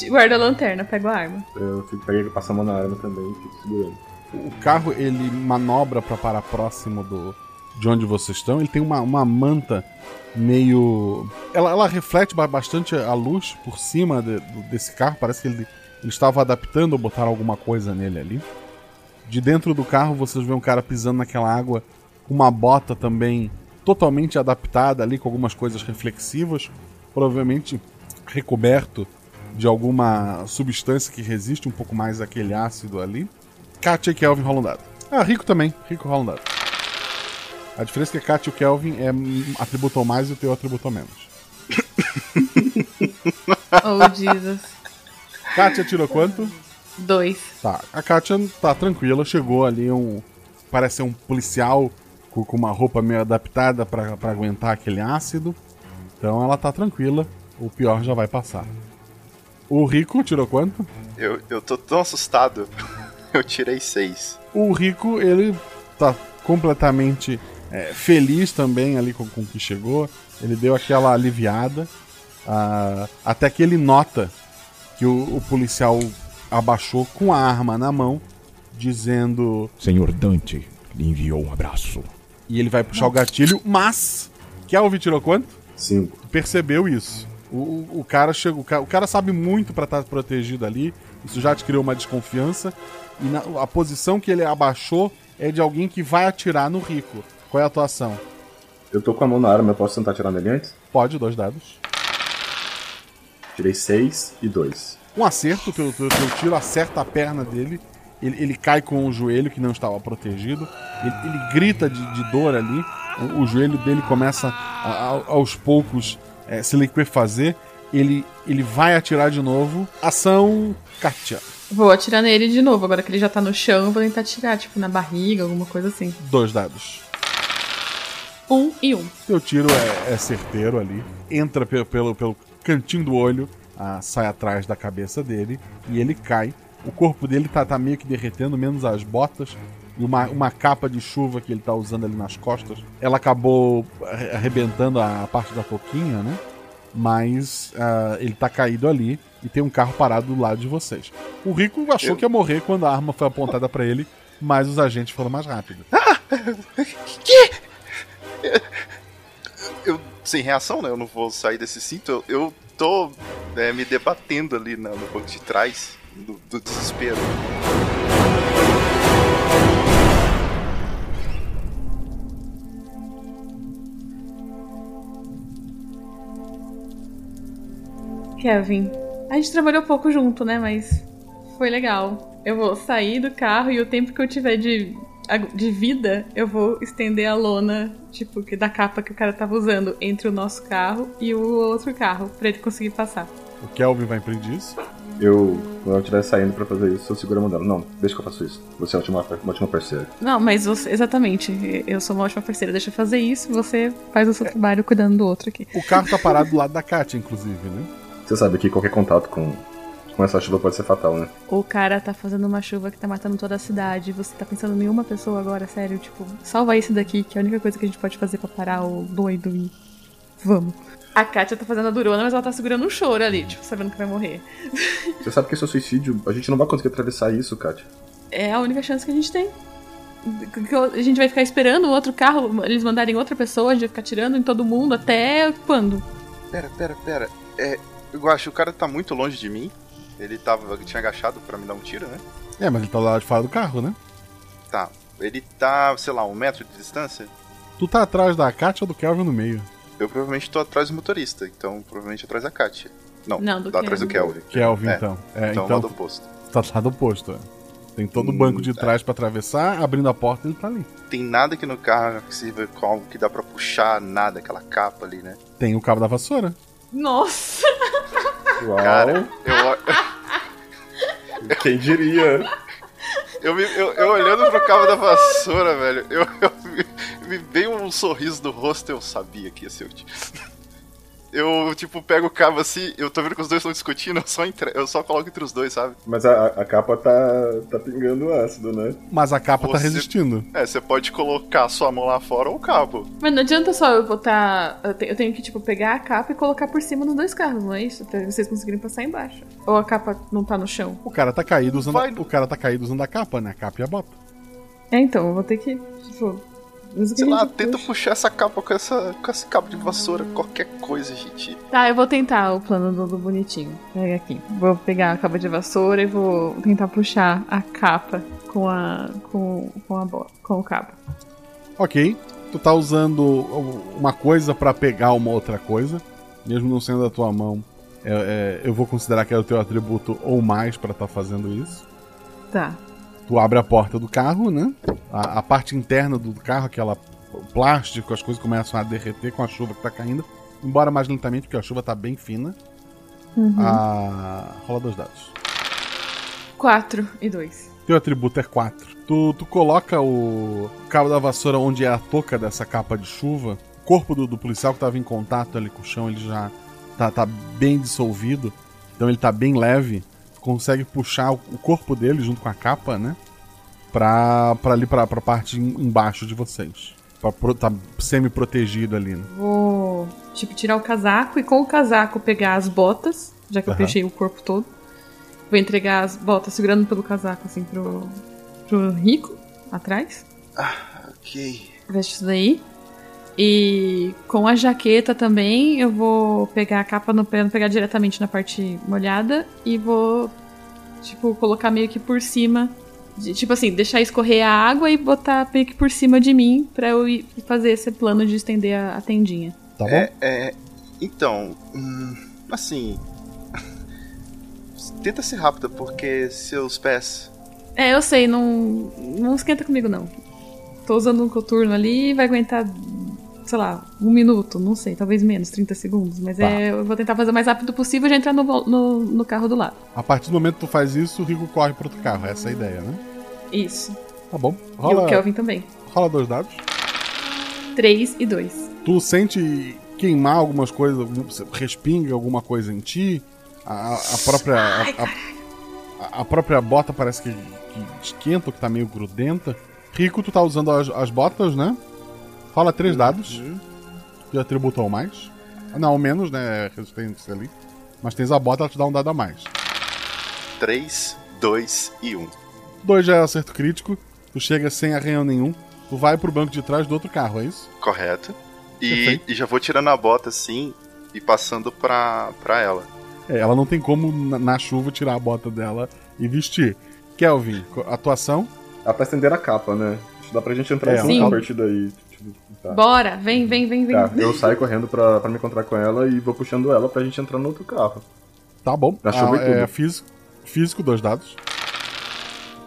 Guarda a lanterna, pega a arma. Eu fico peguei passar a mão na arma também fico segurando. O carro ele manobra para parar próximo do de onde vocês estão. Ele tem uma, uma manta meio. Ela, ela reflete ba- bastante a luz por cima de- desse carro. Parece que ele, ele estava adaptando ou botar alguma coisa nele ali. De dentro do carro vocês veem um cara pisando naquela água com uma bota também totalmente adaptada ali com algumas coisas reflexivas, provavelmente recoberto de alguma substância que resiste um pouco mais àquele ácido ali. Katia e Kelvin rolam dado. Ah, Rico também. Rico rola um dado. A diferença é que a Kat e o Kelvin é atributou mais e o teu atributou menos. Oh, Jesus. Kátia tirou quanto? Dois. Tá, a Kátia tá tranquila, chegou ali um. Parece ser um policial com, com uma roupa meio adaptada pra pra aguentar aquele ácido. Então ela tá tranquila, o pior já vai passar. O Rico tirou quanto? Eu, eu tô tão assustado. Eu tirei seis. O Rico, ele tá completamente é, feliz também ali com, com o que chegou. Ele deu aquela aliviada. ah, até que ele nota que o, o policial abaixou com a arma na mão, dizendo. Senhor Dante lhe enviou um abraço. E ele vai puxar o gatilho, mas. Kelvin tirou quanto? Cinco. Tu percebeu isso. O, o, o cara chega, o cara, o cara sabe muito pra estar protegido ali. Isso já te criou uma desconfiança. E na- a posição que ele abaixou é de alguém que vai atirar no rico. Qual é a tua ação? Eu tô com a mão na arma, eu posso tentar atirar nele antes? Pode, dois dados. Tirei seis e dois. Um acerto, teu, teu, teu tiro acerta a perna dele. Ele, ele cai com o joelho que não estava protegido. Ele, ele grita de, de dor ali. O, o joelho dele começa a- a- aos poucos é, se liquefazer. Ele, ele vai atirar de novo. Ação Katia. Vou atirar nele de novo, agora que ele já tá no chão, eu vou tentar atirar, tipo, na barriga, alguma coisa assim. Dois dados. Um e um. Teu tiro é, é certeiro ali. Entra pe- pelo, pelo cantinho do olho, ah, sai atrás da cabeça dele e ele cai. O corpo dele tá, tá meio que derretendo, menos as botas e uma, uma capa de chuva que ele tá usando ali nas costas. Ela acabou arre- arrebentando a parte da toquinha, né? Mas ah, ele tá caído ali e tem um carro parado do lado de vocês. O Rico achou Eu- que ia morrer quando a arma foi apontada pra ele, mas os agentes foram mais rápidos. Que? Eu, sem reação, né? Eu não vou sair desse cinto. Eu, eu tô é, me debatendo ali na- no banco de trás, do, do desespero. Kevin, a gente trabalhou pouco junto, né? Mas foi legal. Eu vou sair do carro e o tempo que eu tiver de, de vida, eu vou estender a lona, tipo, que- da capa que o cara tava usando entre o nosso carro e o outro carro, pra ele conseguir passar. O Kelvin vai impedir isso? Eu, quando eu estiver saindo pra fazer isso, eu seguro a mão dela. Não, deixa que eu faço isso. Você é uma ótima, uma ótima parceira. Não, mas você, exatamente, eu sou uma ótima parceira, deixa eu fazer isso, você faz o seu trabalho cuidando do outro aqui. O carro tá parado do lado da Katia, inclusive, né? Você sabe que qualquer contato com, com essa chuva pode ser fatal, né? O cara tá fazendo uma chuva que tá matando toda a cidade. Você tá pensando em uma pessoa agora, sério? Tipo, salva esse daqui, que é a única coisa que a gente pode fazer pra parar o doido e. Vamos. A Kátia tá fazendo a durona, mas ela tá segurando um choro ali, tipo, sabendo que vai morrer. Você sabe que isso é suicídio. A gente não vai conseguir atravessar isso, Kátia. É a única chance que a gente tem. A gente vai ficar esperando o outro carro, eles mandarem outra pessoa, a gente vai ficar tirando em todo mundo até quando? Pera, pera, pera. É, eu acho que o cara tá muito longe de mim. Ele tava, ele tinha agachado pra me dar um tiro, né? É, mas ele tá do lado de fora do carro, né? Tá. Ele tá, sei lá, um metro de distância. Tu tá atrás da Katia ou do Kelvin no meio? Eu provavelmente tô atrás do motorista, então provavelmente atrás da Katia. Não, Não, do tô atrás do Kelvin. Kelvin. Kelvin, É, então. É, então, então lado oposto. Tá do lado oposto, é. Tem todo o Hum, banco de é. trás pra atravessar, abrindo a porta ele tá ali. Tem nada aqui no carro que sirva como que dá pra puxar nada, aquela capa ali, né? Tem o cabo da vassoura. Nossa! Uau. Cara, eu, Quem diria? eu, eu, eu olhando pro cabo da vassoura, velho, eu, eu me, me veio um sorriso no rosto eu sabia que ia ser útil. Eu, tipo, pego o cabo assim, eu tô vendo que os dois estão discutindo, eu só, entre- eu só coloco entre os dois, sabe? Mas a, a capa tá, tá pingando ácido, né? Mas a capa tá Você- resistindo. É, você pode colocar a sua mão lá fora ou o cabo. Mas não adianta só eu botar. Eu, te- eu tenho que, tipo, pegar a capa e colocar por cima dos dois carros, não é isso? Pra vocês conseguirem passar embaixo. Ou a capa não tá no chão. O cara tá caído usando, Vai. o cara tá caído usando a capa, né? A capa e a bota. É, então, eu vou ter que. Tipo. Sei a lá, tenta puxa. puxar essa capa com, essa, com esse cabo de vassoura, qualquer coisa, gente. Tá, eu vou tentar o plano do, do bonitinho. Pega aqui. Vou pegar a capa de vassoura e vou tentar puxar a capa com a. com, com a bola. com o cabo. Ok. Tu tá usando uma coisa pra pegar uma outra coisa, mesmo não sendo da tua mão. é- é, eu vou considerar que é o teu atributo ou mais pra estar fazendo isso. Tá. Tu abre a porta do carro, né? A, a parte interna do carro, aquela plástico, as coisas começam a derreter com a chuva que tá caindo. Embora mais lentamente, porque a chuva tá bem fina. Uhum. Ah, rola dois dados. 4 e 2. Teu atributo é 4. Tu, tu coloca o cabo da vassoura onde é a touca dessa capa de chuva. O corpo do, do policial que tava em contato ali com o chão, ele já tá, tá bem dissolvido. Então ele tá bem leve. Consegue puxar o, corpo dele junto com a capa, né? Pra, pra ali, pra, pra parte em- embaixo de vocês. Pra pro, tá semi-protegido ali, né? Vou, tipo, tirar o casaco e com o casaco pegar as botas, já que eu fechei o corpo todo. Vou entregar as botas segurando pelo casaco, assim, pro, pro Rico, atrás. Ok. Veste isso daí. E com a jaqueta também, eu vou pegar a capa no pé, não pegar diretamente na parte molhada e vou, tipo, colocar meio que por cima. de- tipo assim, deixar escorrer a água e botar meio que por cima de mim pra eu ir fazer esse plano de estender a, a tendinha. Tá É, é, então, hum, assim. Tenta ser rápida, porque seus pés. É, eu sei, não, não esquenta comigo não. Tô usando um coturno ali e vai aguentar, sei lá, um minuto, não sei, talvez menos, 30 segundos. Mas Tá. é, eu vou tentar fazer o mais rápido possível e já entrar no, no, no carro do lado. A partir do momento que tu faz isso, o Rico corre pro outro carro. Essa é a ideia, né? Isso. Tá bom. E Rola, o Kelvin também. rola dois dados. 3 e 2. Tu sente queimar algumas coisas, respinga alguma coisa em ti. A, a própria. A, a- a própria bota parece que, que esquenta, que tá meio grudenta. Rico, tu tá usando as, as botas, né? Rola três dados. De atributo ao mais. Não, ao menos, né? Resistência ali. Mas tens a bota, ela te dá um dado a mais. 3, 2 e 1. Dois já é acerto crítico. Tu chega sem arranhão nenhum. Tu vai pro banco de trás do outro carro, é isso? Correto. E, e já vou tirando a bota assim e passando pra, pra ela. É, ela não tem como na, na chuva tirar a bota dela e vestir. Kelvin, atuação? Dá pra estender a capa, né? Isso dá pra gente entrar É, junto Sim. a partir daí. Tipo, tá. Bora, vem, vem, vem, vem. Tá, eu saio correndo pra, pra me encontrar com ela e vou puxando ela pra gente entrar no outro carro. Tá bom. Na chuva Ah, e tudo. é, físico, físico, dois dados.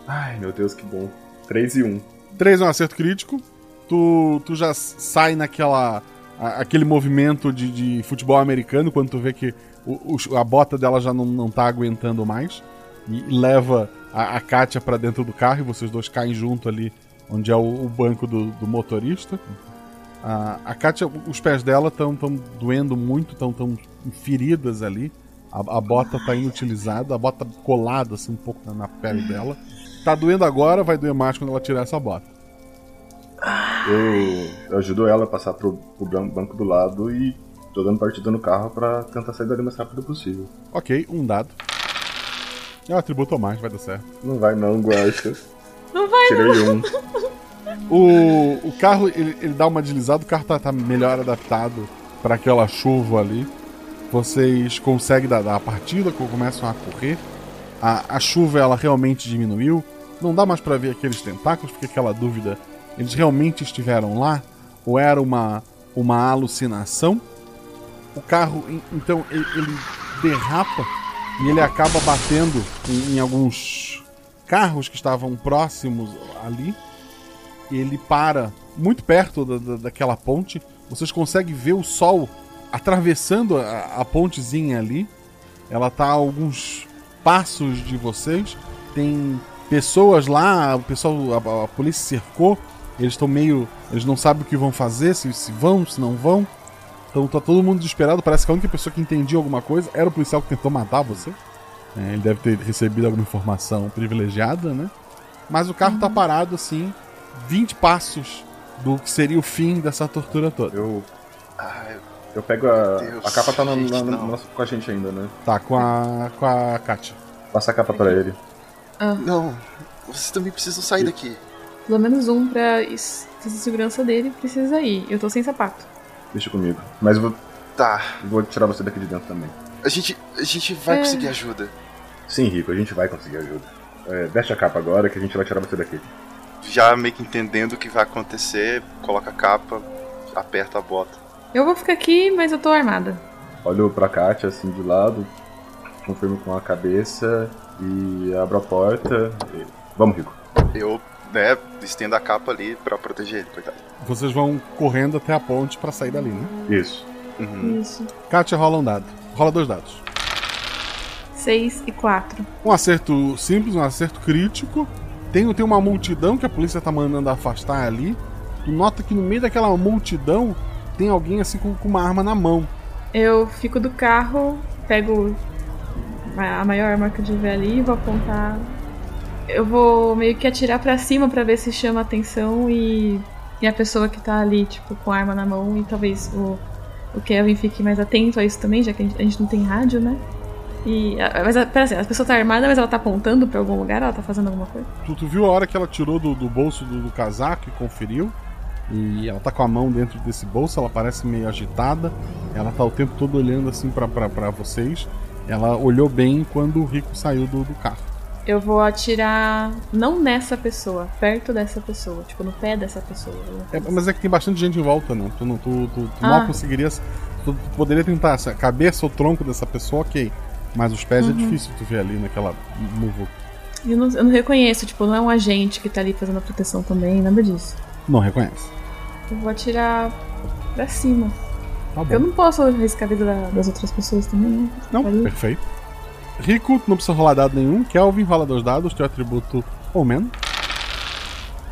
Ai, meu Deus, que bom. 3 e 1. Três é um acerto crítico. Tu, tu já sai naquela. a- aquele movimento de, de futebol americano, quando tu vê que o- o- a bota dela já não, não tá aguentando mais. E leva a, a Kátia pra dentro do carro e vocês dois caem junto ali, onde é o, o banco do, do motorista. A, a Kátia, os pés dela estão tão doendo muito, estão tão feridas ali. A, a bota tá inutilizada, a bota colada assim um pouco na, na pele dela. Tá doendo agora, vai doer mais quando ela tirar essa bota. Eu, eu ajudo ela a passar pro, pro ban- banco do lado e tô dando partida no carro pra tentar sair dali o mais rápido possível. Ok, um dado. É um atributo a mais, vai dar certo. Não vai não, Guaxa. Não vai Tirei não. um. O, o carro, ele, ele dá uma deslizada, o carro tá, tá melhor adaptado para aquela chuva ali. Vocês conseguem dar, dar a partida, co- começam a correr. A, a chuva, ela realmente diminuiu. Não dá mais para ver aqueles tentáculos, porque aquela dúvida, eles realmente estiveram lá? Ou era uma, uma alucinação? O carro, en- então, ele, ele derrapa e ele acaba batendo em, em alguns carros que estavam próximos ali ele para muito perto da, da- daquela ponte. Vocês conseguem ver o sol atravessando a, a pontezinha ali. Ela tá a alguns passos de vocês. Tem pessoas lá, o pessoal, a, a polícia cercou. Eles estão meio. Eles não sabem o que vão fazer, se, se vão, se não vão. Então tá todo mundo desesperado. Parece que a única pessoa que entendia alguma coisa era o policial que tentou matar você. É, ele deve ter recebido alguma informação privilegiada, né? Mas o carro tá parado assim, 20 passos do que seria o fim dessa tortura toda. Eu. Eu pego a. Deus, a capa tá na, na- na- nossa- com a gente ainda, né? Tá, com a. com a Kátia. Passa a capa pra ele. Ah, Não, vocês também precisam sair daqui. pelo menos um pra is- fazer segurança dele precisa ir. Eu tô sem sapato. Deixa comigo. Mas eu vou. Tá. Vou tirar você daqui de dentro também. A gente, a gente vai É. conseguir ajuda. Sim, Rico, a gente vai conseguir ajuda. É, veste a capa agora que a gente vai tirar você daqui. Já meio que entendendo o que vai acontecer, coloca a capa, aperta a bota. Eu vou ficar aqui, mas eu tô armada. Olho pra Kátia assim de lado, confirmo com a cabeça e abro a porta. e- Vamos, Rico. Eu né, estendo a capa ali pra proteger ele, coitado. Vocês vão correndo até a ponte pra sair dali, né? Isso. Uhum. Isso. Kátia rola um dado. Rola dois dados. 6 e 4. Um acerto simples, um acerto crítico. Tem, tem uma multidão que a polícia tá mandando afastar ali. Tu nota que no meio daquela multidão tem alguém assim com, com uma arma na mão. Eu fico do carro, pego a maior arma que eu tiver ali e vou apontar. Eu vou meio que atirar pra cima pra ver se chama atenção e, e a pessoa que tá ali, tipo, com a arma na mão e talvez o, o Kevin fique mais atento a isso também, já que a gente, a gente não tem rádio, né? E, mas, pera assim, a pessoa tá armada, mas ela tá apontando pra algum lugar? Ela tá fazendo alguma coisa? Tu, tu viu a hora que ela tirou do, do bolso do, do casaco e conferiu? E ela tá com a mão dentro desse bolso, ela parece meio agitada. Ela tá o tempo todo olhando assim pra vocês. Ela olhou bem quando o Rico saiu do, do carro. Eu vou atirar não nessa pessoa, perto dessa pessoa, tipo, no pé dessa pessoa. É, mas é que tem bastante gente em volta, né? Tu, não- tu, tu, tu Ah. mal conseguirias. Tu, tu poderia tentar a cabeça ou tronco dessa pessoa, ok. Mas os pés é Uhum. difícil tu ver ali naquela muvuca. Eu não, eu não reconheço, tipo, não é um agente que tá ali fazendo a proteção também, nada disso. Não reconhece. Eu vou atirar pra cima. Tá bom. Eu não posso arriscar a vida da- das outras pessoas também, né? Não, Ali. perfeito. Rico, não precisa rolar dado nenhum. Kelvin rola dois dados, teu atributo ou menos.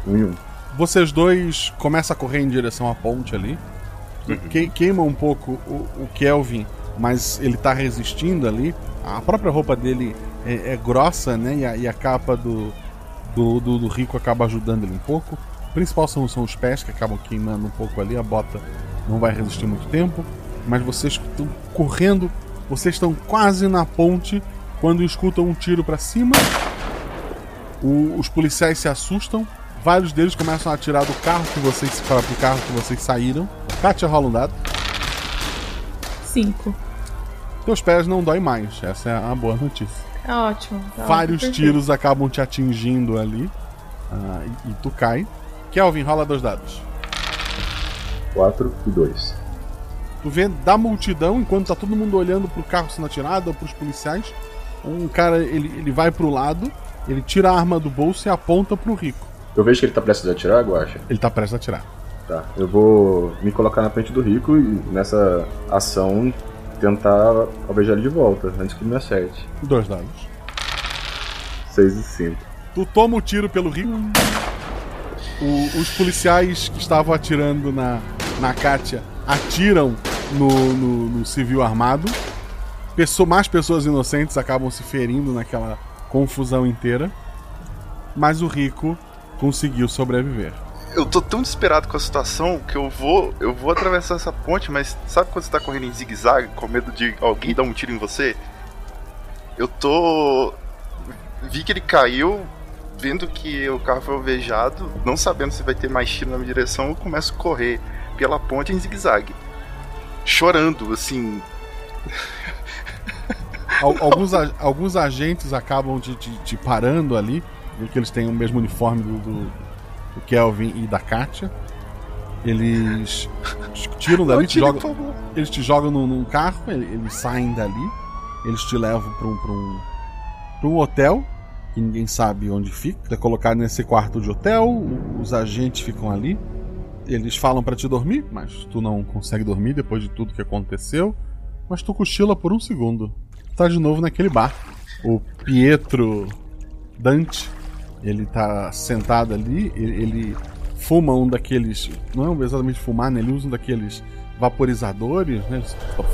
Um e um. Vocês dois começam a correr em direção à ponte ali. Que- queima um pouco o, o Kelvin, mas ele tá resistindo ali. A própria roupa dele é, é grossa, né? E a, e a capa do, do, do, do Rico acaba ajudando ele um pouco. O principal são, são os pés que acabam queimando um pouco ali. A bota não vai resistir muito tempo. Mas vocês estão correndo, vocês estão quase na ponte quando escutam um tiro pra cima. O- os policiais se assustam. Vários deles começam a atirar do carro que vocês para pro carro que vocês saíram. Kátia rola um dado. Cinco. Teus pés não dói mais. Essa é a boa notícia. É ótimo. tá Vários perfeito. tiros acabam te atingindo ali. ah, e, e tu cai. Kelvin, rola dois dados. 4 e 2. Tu vê da multidão, enquanto tá todo mundo olhando pro carro sendo atirado ou pros policiais, um cara ele, ele vai pro lado, ele tira a arma do bolso e aponta pro rico. Eu vejo que ele tá prestes a atirar, Guacha. Ele tá prestes a atirar. Tá. Eu vou me colocar na frente do Rico e nessa ação tentar alvejar ele de volta, antes que ele me acerte. Dois dados. 6 e 5. Tu toma o tiro pelo rico. O- os policiais que estavam atirando na, na Kátia atiram no, no- no civil armado. Pessoa- mais pessoas inocentes acabam se ferindo naquela confusão inteira. Mas o rico conseguiu sobreviver. Eu tô tão desesperado com a situação que eu vou, eu vou atravessar essa ponte, mas sabe quando você tá correndo em zigue-zague com medo de alguém dar um tiro em você? Eu tô. Vi que ele caiu, vendo que o carro foi alvejado, não sabendo se vai ter mais tiro na minha direção, eu começo a correr pela ponte em zigue-zague. Chorando, assim. Al- alguns, alguns agentes acabam te, te- te parando ali, porque eles têm o mesmo uniforme do, do- do Kelvin e da Katia. Eles tiram dali, te jogam, eles te jogam num, num carro, ele- eles saem dali, eles te levam para um, pra um, pra um hotel, que ninguém sabe onde fica. É colocado nesse quarto de hotel, os agentes ficam ali. Eles falam para te dormir, mas tu não consegue dormir depois de tudo que aconteceu. Mas tu cochila por um segundo. Tu tá de novo naquele bar. O Pietro Dante, ele tá sentado ali, ele, ele fuma um daqueles. Não é exatamente fumar, né? Ele usa um daqueles vaporizadores, né?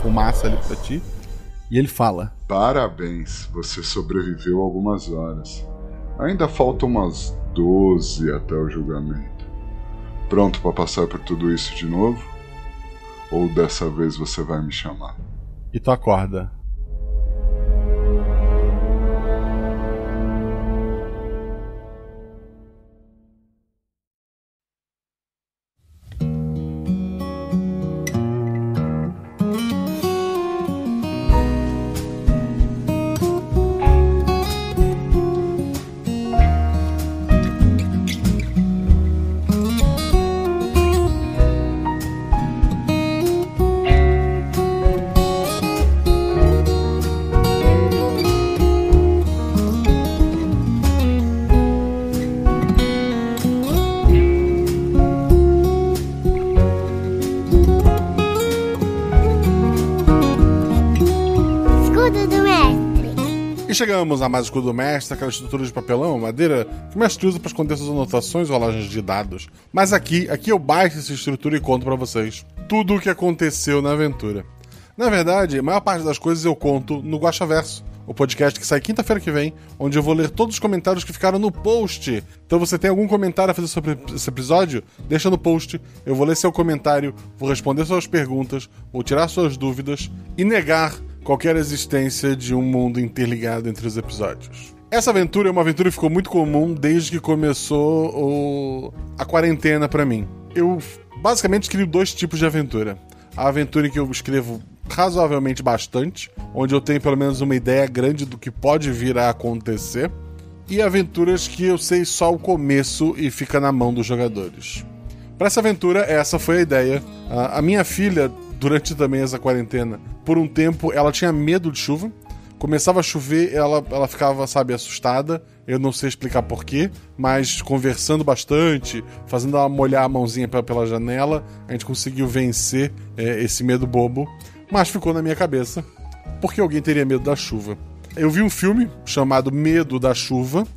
Fumaça ali pra ti. E ele fala: Parabéns, você sobreviveu algumas horas. Ainda faltam umas 12 até o julgamento. Pronto para passar por tudo isso de novo? Ou dessa vez você vai me chamar? E tu acorda. Chegamos a mais escudo do mestre, aquela estrutura de papelão, madeira, que o mestre usa para esconder suas anotações ou rolagens de dados. Mas aqui, aqui eu baixo essa estrutura e conto para vocês tudo o que aconteceu na aventura. Na verdade, a maior parte das coisas eu conto no Guaxaverso, o podcast que sai quinta-feira que vem, onde eu vou ler todos os comentários que ficaram no post. Então você tem algum comentário a fazer sobre esse episódio? Deixa no post, eu vou ler seu comentário, vou responder suas perguntas, vou tirar suas dúvidas e negar qualquer existência de um mundo interligado entre os episódios. Essa aventura é uma aventura que ficou muito comum desde que começou o... a quarentena para mim. Eu basicamente crio dois tipos de aventura. A aventura em que eu escrevo razoavelmente bastante, onde eu tenho pelo menos uma ideia grande do que pode vir a acontecer, e aventuras que eu sei só o começo e fica na mão dos jogadores. Para essa aventura, essa foi a ideia. A minha filha, durante também essa quarentena, por um tempo ela tinha medo de chuva. Começava a chover, ela, ela ficava, sabe, assustada. Eu não sei explicar porquê, mas conversando bastante, fazendo ela molhar a mãozinha pela, janela, a gente conseguiu vencer é, esse medo bobo. Mas ficou na minha cabeça porque alguém teria medo da chuva. Eu vi um filme chamado Medo da Chuva,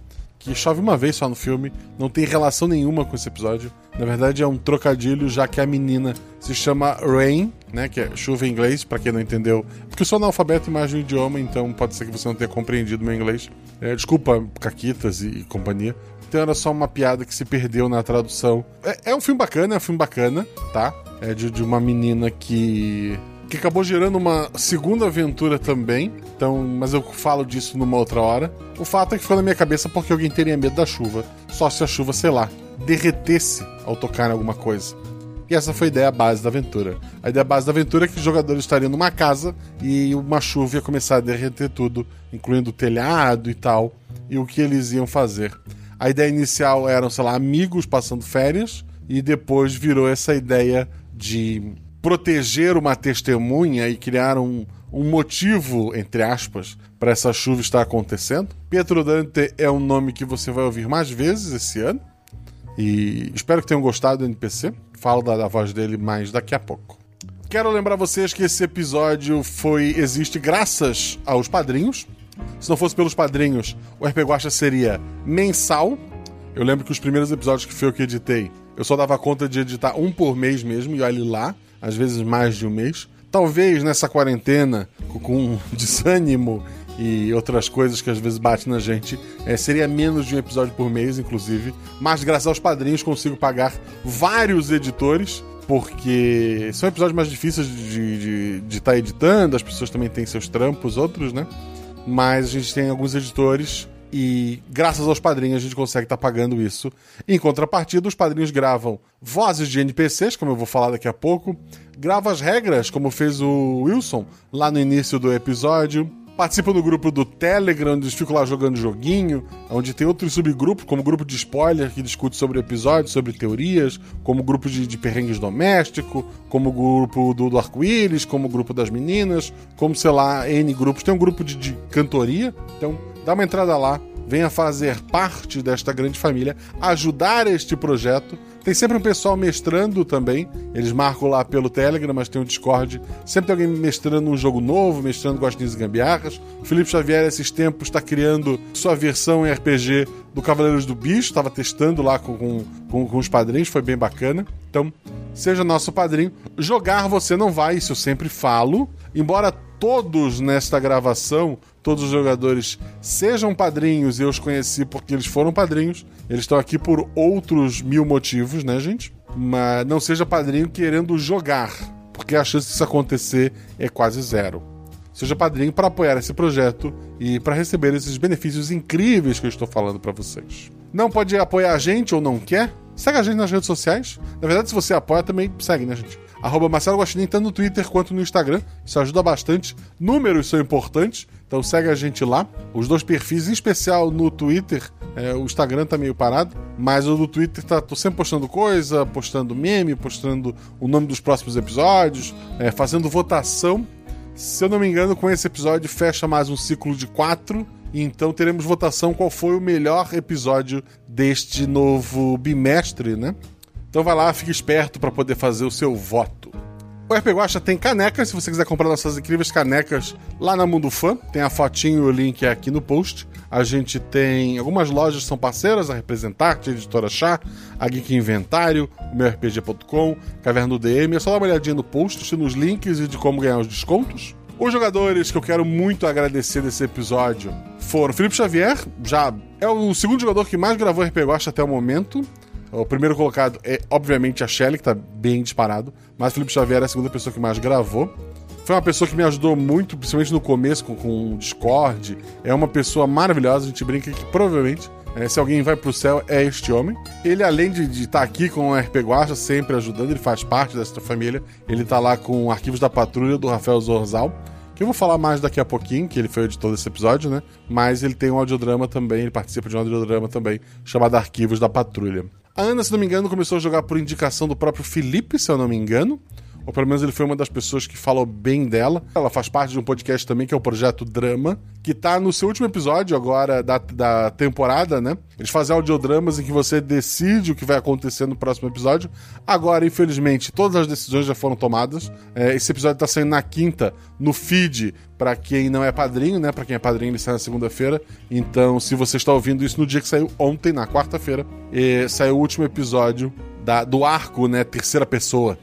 que chove uma vez só no filme, não tem relação nenhuma com esse episódio. Na verdade é um trocadilho, já que a menina se chama Rain, né, que é chuva em inglês, para quem não entendeu. Porque eu sou analfabeto em mais de um idioma, então pode ser que você não tenha compreendido meu inglês. É, desculpa, Caquitas e, e, companhia. Então era só uma piada que se perdeu na tradução. É, é um filme bacana, é um filme bacana, tá? É de, de uma menina que que acabou gerando uma segunda aventura também. Então, mas eu falo disso numa outra hora. O fato é que ficou na minha cabeça porque alguém teria medo da chuva. Só se a chuva, sei lá, derretesse ao tocar em alguma coisa. E essa foi a ideia base da aventura. A ideia base da aventura é que os jogadores estariam numa casa e uma chuva ia começar a derreter tudo, incluindo o telhado e tal, e o que eles iam fazer. A ideia inicial eram, sei lá, amigos passando férias, e depois virou essa ideia de proteger uma testemunha e criar um, um motivo, entre aspas, para essa chuva estar acontecendo. Pietro Dante é um nome que você vai ouvir mais vezes esse ano. E espero que tenham gostado do NPC. Falo da, da voz dele mais daqui a pouco. Quero lembrar vocês que esse episódio foi existe graças aos padrinhos. Se não fosse pelos padrinhos, o RP Guacha seria mensal. Eu lembro que os primeiros episódios que foi eu que editei, eu só dava conta de editar um por mês mesmo, e olhe lá às vezes mais de um mês. Talvez nessa quarentena, com desânimo e outras coisas que às vezes batem na gente, é, seria menos de um episódio por mês, inclusive. Mas graças aos padrinhos consigo pagar vários editores, porque são episódios mais difíceis de estar tá editando, as pessoas também têm seus trampos, outros, né? Mas a gente tem alguns editores e graças aos padrinhos a gente consegue estar tá pagando isso. Em contrapartida, os padrinhos gravam vozes de NPCs, como eu vou falar daqui a pouco, grava as regras, como fez o Wilson lá no início do episódio. Participa do grupo do Telegram, onde fico lá jogando joguinho, onde tem outros subgrupos, como grupo de spoiler, que discute sobre o episódio, sobre teorias, como grupo de, de perrengues doméstico, como grupo do, do arco-íris, como grupo das meninas, como, sei lá, N grupos. Tem um grupo de, de cantoria, então dá uma entrada lá, venha fazer parte desta grande família, ajudar este projeto. Tem sempre um pessoal mestrando também. Eles marcam lá pelo Telegram, mas tem o Discord. Sempre tem alguém mestrando um jogo novo, mestrando Gostinhos e Gambiarras. O Felipe Xavier, esses tempos, está criando sua versão em RPG do Cavaleiros do Bicho. Estava testando lá com, com, com os padrinhos, foi bem bacana. Então, seja nosso padrinho. Jogar você não vai, isso eu sempre falo. Embora todos nesta gravação, todos os jogadores sejam padrinhos, eu os conheci porque eles foram padrinhos. Eles estão aqui por outros mil motivos, né, gente? Mas não seja padrinho querendo jogar, porque a chance disso acontecer é quase zero. Seja padrinho para apoiar esse projeto e para receber esses benefícios incríveis que eu estou falando para vocês. Não pode apoiar a gente ou não quer? Segue a gente nas redes sociais. Na verdade, se você apoia, também segue, né, gente? Arroba Marcelo Guaxinim, tanto no Twitter quanto no Instagram. Isso ajuda bastante. Números são importantes, então segue a gente lá. Os dois perfis, em especial no Twitter, é, o Instagram tá meio parado, mas o do Twitter tá, tô sempre postando coisa, postando meme, postando o nome dos próximos episódios, é, fazendo votação. Se eu não me engano, com esse episódio fecha mais um ciclo de quatro. Então teremos votação qual foi o melhor episódio deste novo bimestre, né? Então vai lá, fique esperto para poder fazer o seu voto. O RP Guacha tem canecas, se você quiser comprar nossas incríveis canecas lá na Mundo Fã, tem a fotinho e o link é aqui no post. A gente tem algumas lojas que são parceiras, a Representarte, a Editora Chá, a Geek Inventário, o meu RPG.com, Caverna do DM. É só dar uma olhadinha no post, nos links e de como ganhar os descontos. Os jogadores que eu quero muito agradecer desse episódio foram Felipe Xavier, já é o segundo jogador que mais gravou RPG Guacha até o momento. O primeiro colocado é, obviamente, a Shelly, que tá bem disparado. Mas Felipe Xavier é a segunda pessoa que mais gravou. Foi uma pessoa que me ajudou muito, principalmente no começo com, com o Discord. É uma pessoa maravilhosa. A gente brinca que provavelmente, é, se alguém vai pro céu, é este homem. Ele, além de estar tá aqui com o RP Guacha, sempre ajudando, ele faz parte dessa família. Ele tá lá com arquivos da patrulha do Rafael Zorzal que eu vou falar mais daqui a pouquinho, que ele foi o editor desse episódio, né? Mas ele tem um audiodrama também, ele participa de um audiodrama também, chamado Arquivos da Patrulha. A Ana, se não me engano, começou a jogar por indicação do próprio Felipe, se eu não me engano. Ou pelo menos ele foi uma das pessoas que falou bem dela. Ela faz parte de um podcast também, que é o Projeto Drama, que tá no seu último episódio agora da, da temporada, né? Eles fazem audiodramas em que você decide o que vai acontecer no próximo episódio. Agora, infelizmente, todas as decisões já foram tomadas. É, esse episódio tá saindo na quinta, no feed, para quem não é padrinho, né? Para quem é padrinho, ele sai na segunda-feira. Então, se você está ouvindo isso no dia que saiu ontem, na quarta-feira, saiu o último episódio da, do arco, né? Terceira pessoa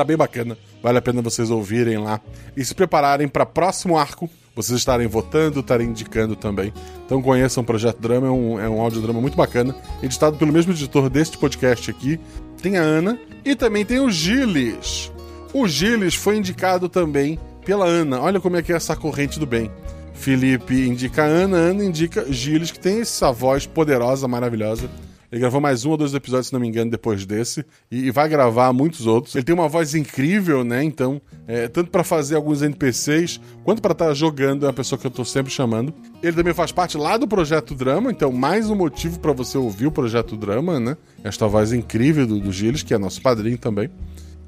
Tá bem bacana. Vale a pena vocês ouvirem lá e se prepararem para próximo arco. Vocês estarem votando, estarem indicando também. Então conheçam o Projeto Drama, é um, é um audiodrama muito bacana, editado pelo mesmo editor deste podcast aqui. Tem a Ana e também tem o Gilles. O Gilles foi indicado também pela Ana. Olha como é que é essa corrente do bem. Felipe indica Ana, Ana indica Gilles, que tem essa voz poderosa, maravilhosa ele gravou mais um ou dois episódios, se não me engano, depois desse. E, e vai gravar muitos outros. Ele tem uma voz incrível, né? Então, é, tanto para fazer alguns NPCs, quanto para estar tá jogando, é uma pessoa que eu tô sempre chamando. Ele também faz parte lá do Projeto Drama, então mais um motivo para você ouvir o Projeto Drama, né? Esta voz incrível do, do Gilles, que é nosso padrinho também.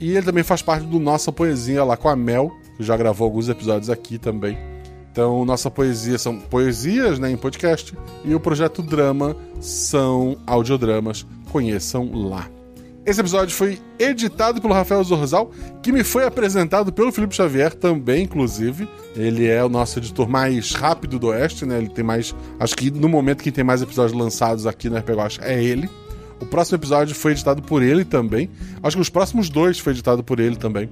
E ele também faz parte do Nossa Poesia lá com a Mel, que já gravou alguns episódios aqui também. Então, nossa poesia são poesias né, em podcast e o projeto Drama são audiodramas. Conheçam lá. Esse episódio foi editado pelo Rafael Zorzal, que me foi apresentado pelo Felipe Xavier também, inclusive. Ele é o nosso editor mais rápido do Oeste, né? Ele tem mais. Acho que no momento que tem mais episódios lançados aqui no RPG é ele. O próximo episódio foi editado por ele também. Acho que os próximos dois foi editado por ele também.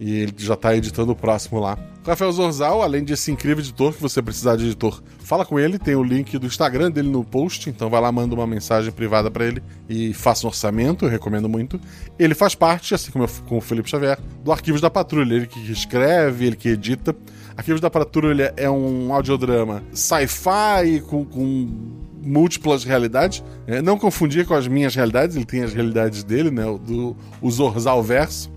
E ele já tá editando o próximo lá. Rafael Zorzal, além desse incrível editor que você precisar de editor, fala com ele, tem o link do Instagram dele no post, então vai lá, manda uma mensagem privada para ele e faça um orçamento, eu recomendo muito. Ele faz parte, assim como eu, com o Felipe Xavier, do Arquivos da Patrulha, ele que escreve, ele que edita. Arquivos da Patrulha é um audiodrama sci-fi com, com múltiplas realidades. É, não confundir com as minhas realidades, ele tem as realidades dele, né? Do, o Zorzal Verso.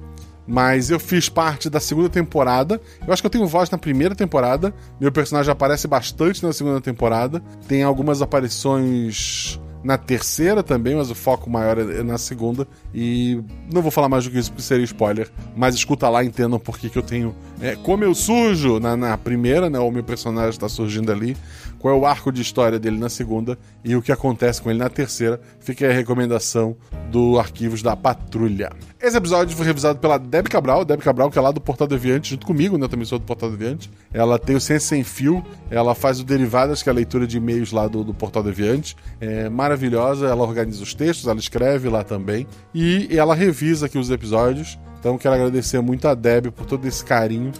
Mas eu fiz parte da segunda temporada. Eu acho que eu tenho voz na primeira temporada. Meu personagem aparece bastante na segunda temporada. Tem algumas aparições na terceira também, mas o foco maior é na segunda. E não vou falar mais do que isso porque seria spoiler. Mas escuta lá entendam por que, eu tenho. É, como eu surjo na, na primeira, né? O meu personagem está surgindo ali qual é o arco de história dele na segunda e o que acontece com ele na terceira. Fica aí a recomendação do Arquivos da Patrulha. Esse episódio foi revisado pela Deb Cabral, Deb Cabral, que é lá do Portal Deviante, junto comigo, né? Também sou do Portal Deviante. Ela tem o Ciência Sem Fio, ela faz o Derivadas, que é a leitura de e-mails lá do, do Portal Deviante. É maravilhosa, ela organiza os textos, ela escreve lá também. E ela revisa aqui os episódios. Então quero agradecer muito a Deb por todo esse carinho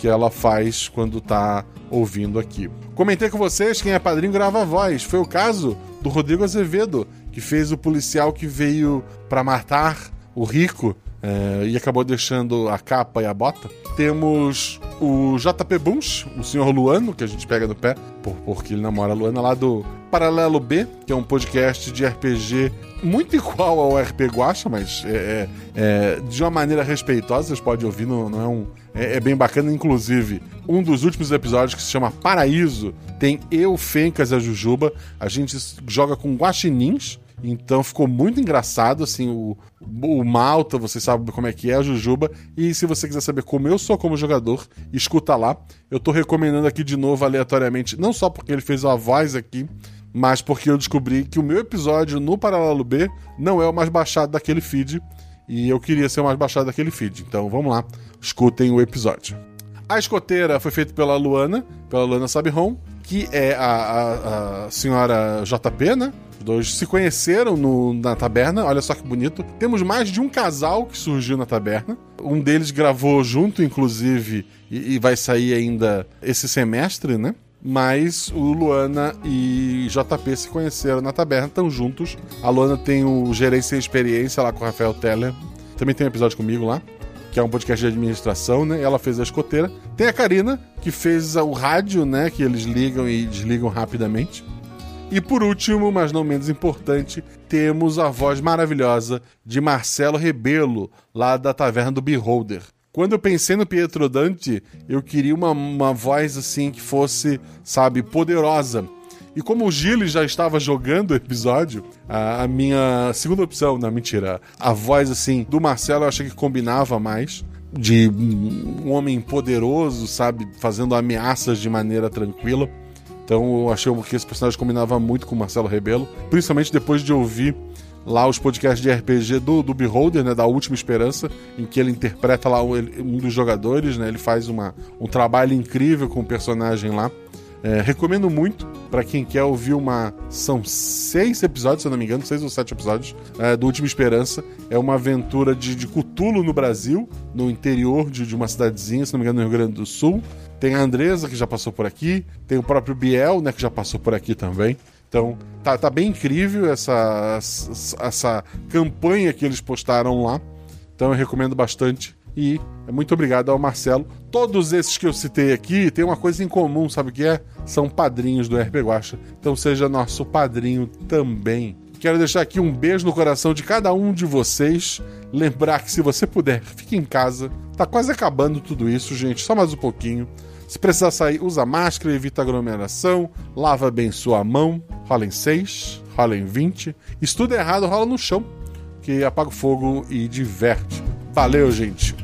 que ela faz quando tá ouvindo aqui. Comentei com vocês, quem é padrinho grava a voz. Foi o caso do Rodrigo Azevedo, que fez o policial que veio para matar o rico é, e acabou deixando a capa e a bota. Temos o JP Buns, o senhor Luano, que a gente pega no pé, por, porque ele namora a Luana, lá do Paralelo B, que é um podcast de RPG muito igual ao RP Guacha, mas é, é, é, de uma maneira respeitosa, vocês podem ouvir, não, não é um. É, é, bem bacana, inclusive, um dos últimos episódios que se chama Paraíso, tem eu, Fencas e a Jujuba. A gente joga com guaxinins, então ficou muito engraçado, assim, o, o Malta, você sabe como é que é, a Jujuba. E se você quiser saber como eu sou como jogador, escuta lá. Eu tô recomendando aqui de novo aleatoriamente, não só porque ele fez a voz aqui, mas porque eu descobri que o meu episódio no Paralelo B não é o mais baixado daquele feed. E eu queria ser mais baixado daquele feed. Então vamos lá, escutem o episódio. A escoteira foi feita pela Luana, pela Luana Sabihon, que é a, a, a senhora JP, né? Os dois se conheceram no, na taberna, olha só que bonito. Temos mais de um casal que surgiu na taberna. Um deles gravou junto, inclusive, e, e vai sair ainda esse semestre, né? Mas o Luana e JP se conheceram na taberna, estão juntos. A Luana tem o Gerência e Experiência lá com o Rafael Teller. Também tem um episódio comigo lá que é um podcast de administração, né? Ela fez a escoteira. Tem a Karina, que fez o rádio, né? Que eles ligam e desligam rapidamente. E por último, mas não menos importante, temos a voz maravilhosa de Marcelo Rebelo, lá da Taverna do Beholder. Quando eu pensei no Pietro Dante, eu queria uma, uma voz assim que fosse, sabe, poderosa. E como o Gilles já estava jogando o episódio, a, a, minha segunda opção, não, mentira, a voz assim do Marcelo eu achei que combinava mais. De um homem poderoso, sabe, fazendo ameaças de maneira tranquila. Então eu achei que esse personagem combinava muito com o Marcelo Rebelo, principalmente depois de ouvir lá os podcasts de RPG do, do Beholder, né, da Última Esperança, em que ele interpreta lá um dos jogadores, né, ele faz uma, um trabalho incrível com o personagem lá. É, recomendo muito para quem quer ouvir uma. São seis episódios, se eu não me engano, seis ou sete episódios é, do Última Esperança. É uma aventura de, de Cutulo no Brasil, no interior de, de uma cidadezinha, se não me engano, no Rio Grande do Sul. Tem a Andresa, que já passou por aqui. Tem o próprio Biel, né, que já passou por aqui também. Então, tá, tá bem incrível essa, essa campanha que eles postaram lá. Então, eu recomendo bastante. E muito obrigado ao Marcelo. Todos esses que eu citei aqui têm uma coisa em comum, sabe o que é? São padrinhos do RP Guacha. Então seja nosso padrinho também. Quero deixar aqui um beijo no coração de cada um de vocês. Lembrar que se você puder, fique em casa. Tá quase acabando tudo isso, gente. Só mais um pouquinho. Se precisar sair, usa máscara, evita aglomeração, lava bem sua mão. Rola em 6, rola em 20. Estuda errado, rola no chão. Que apaga o fogo e diverte. Valeu, gente.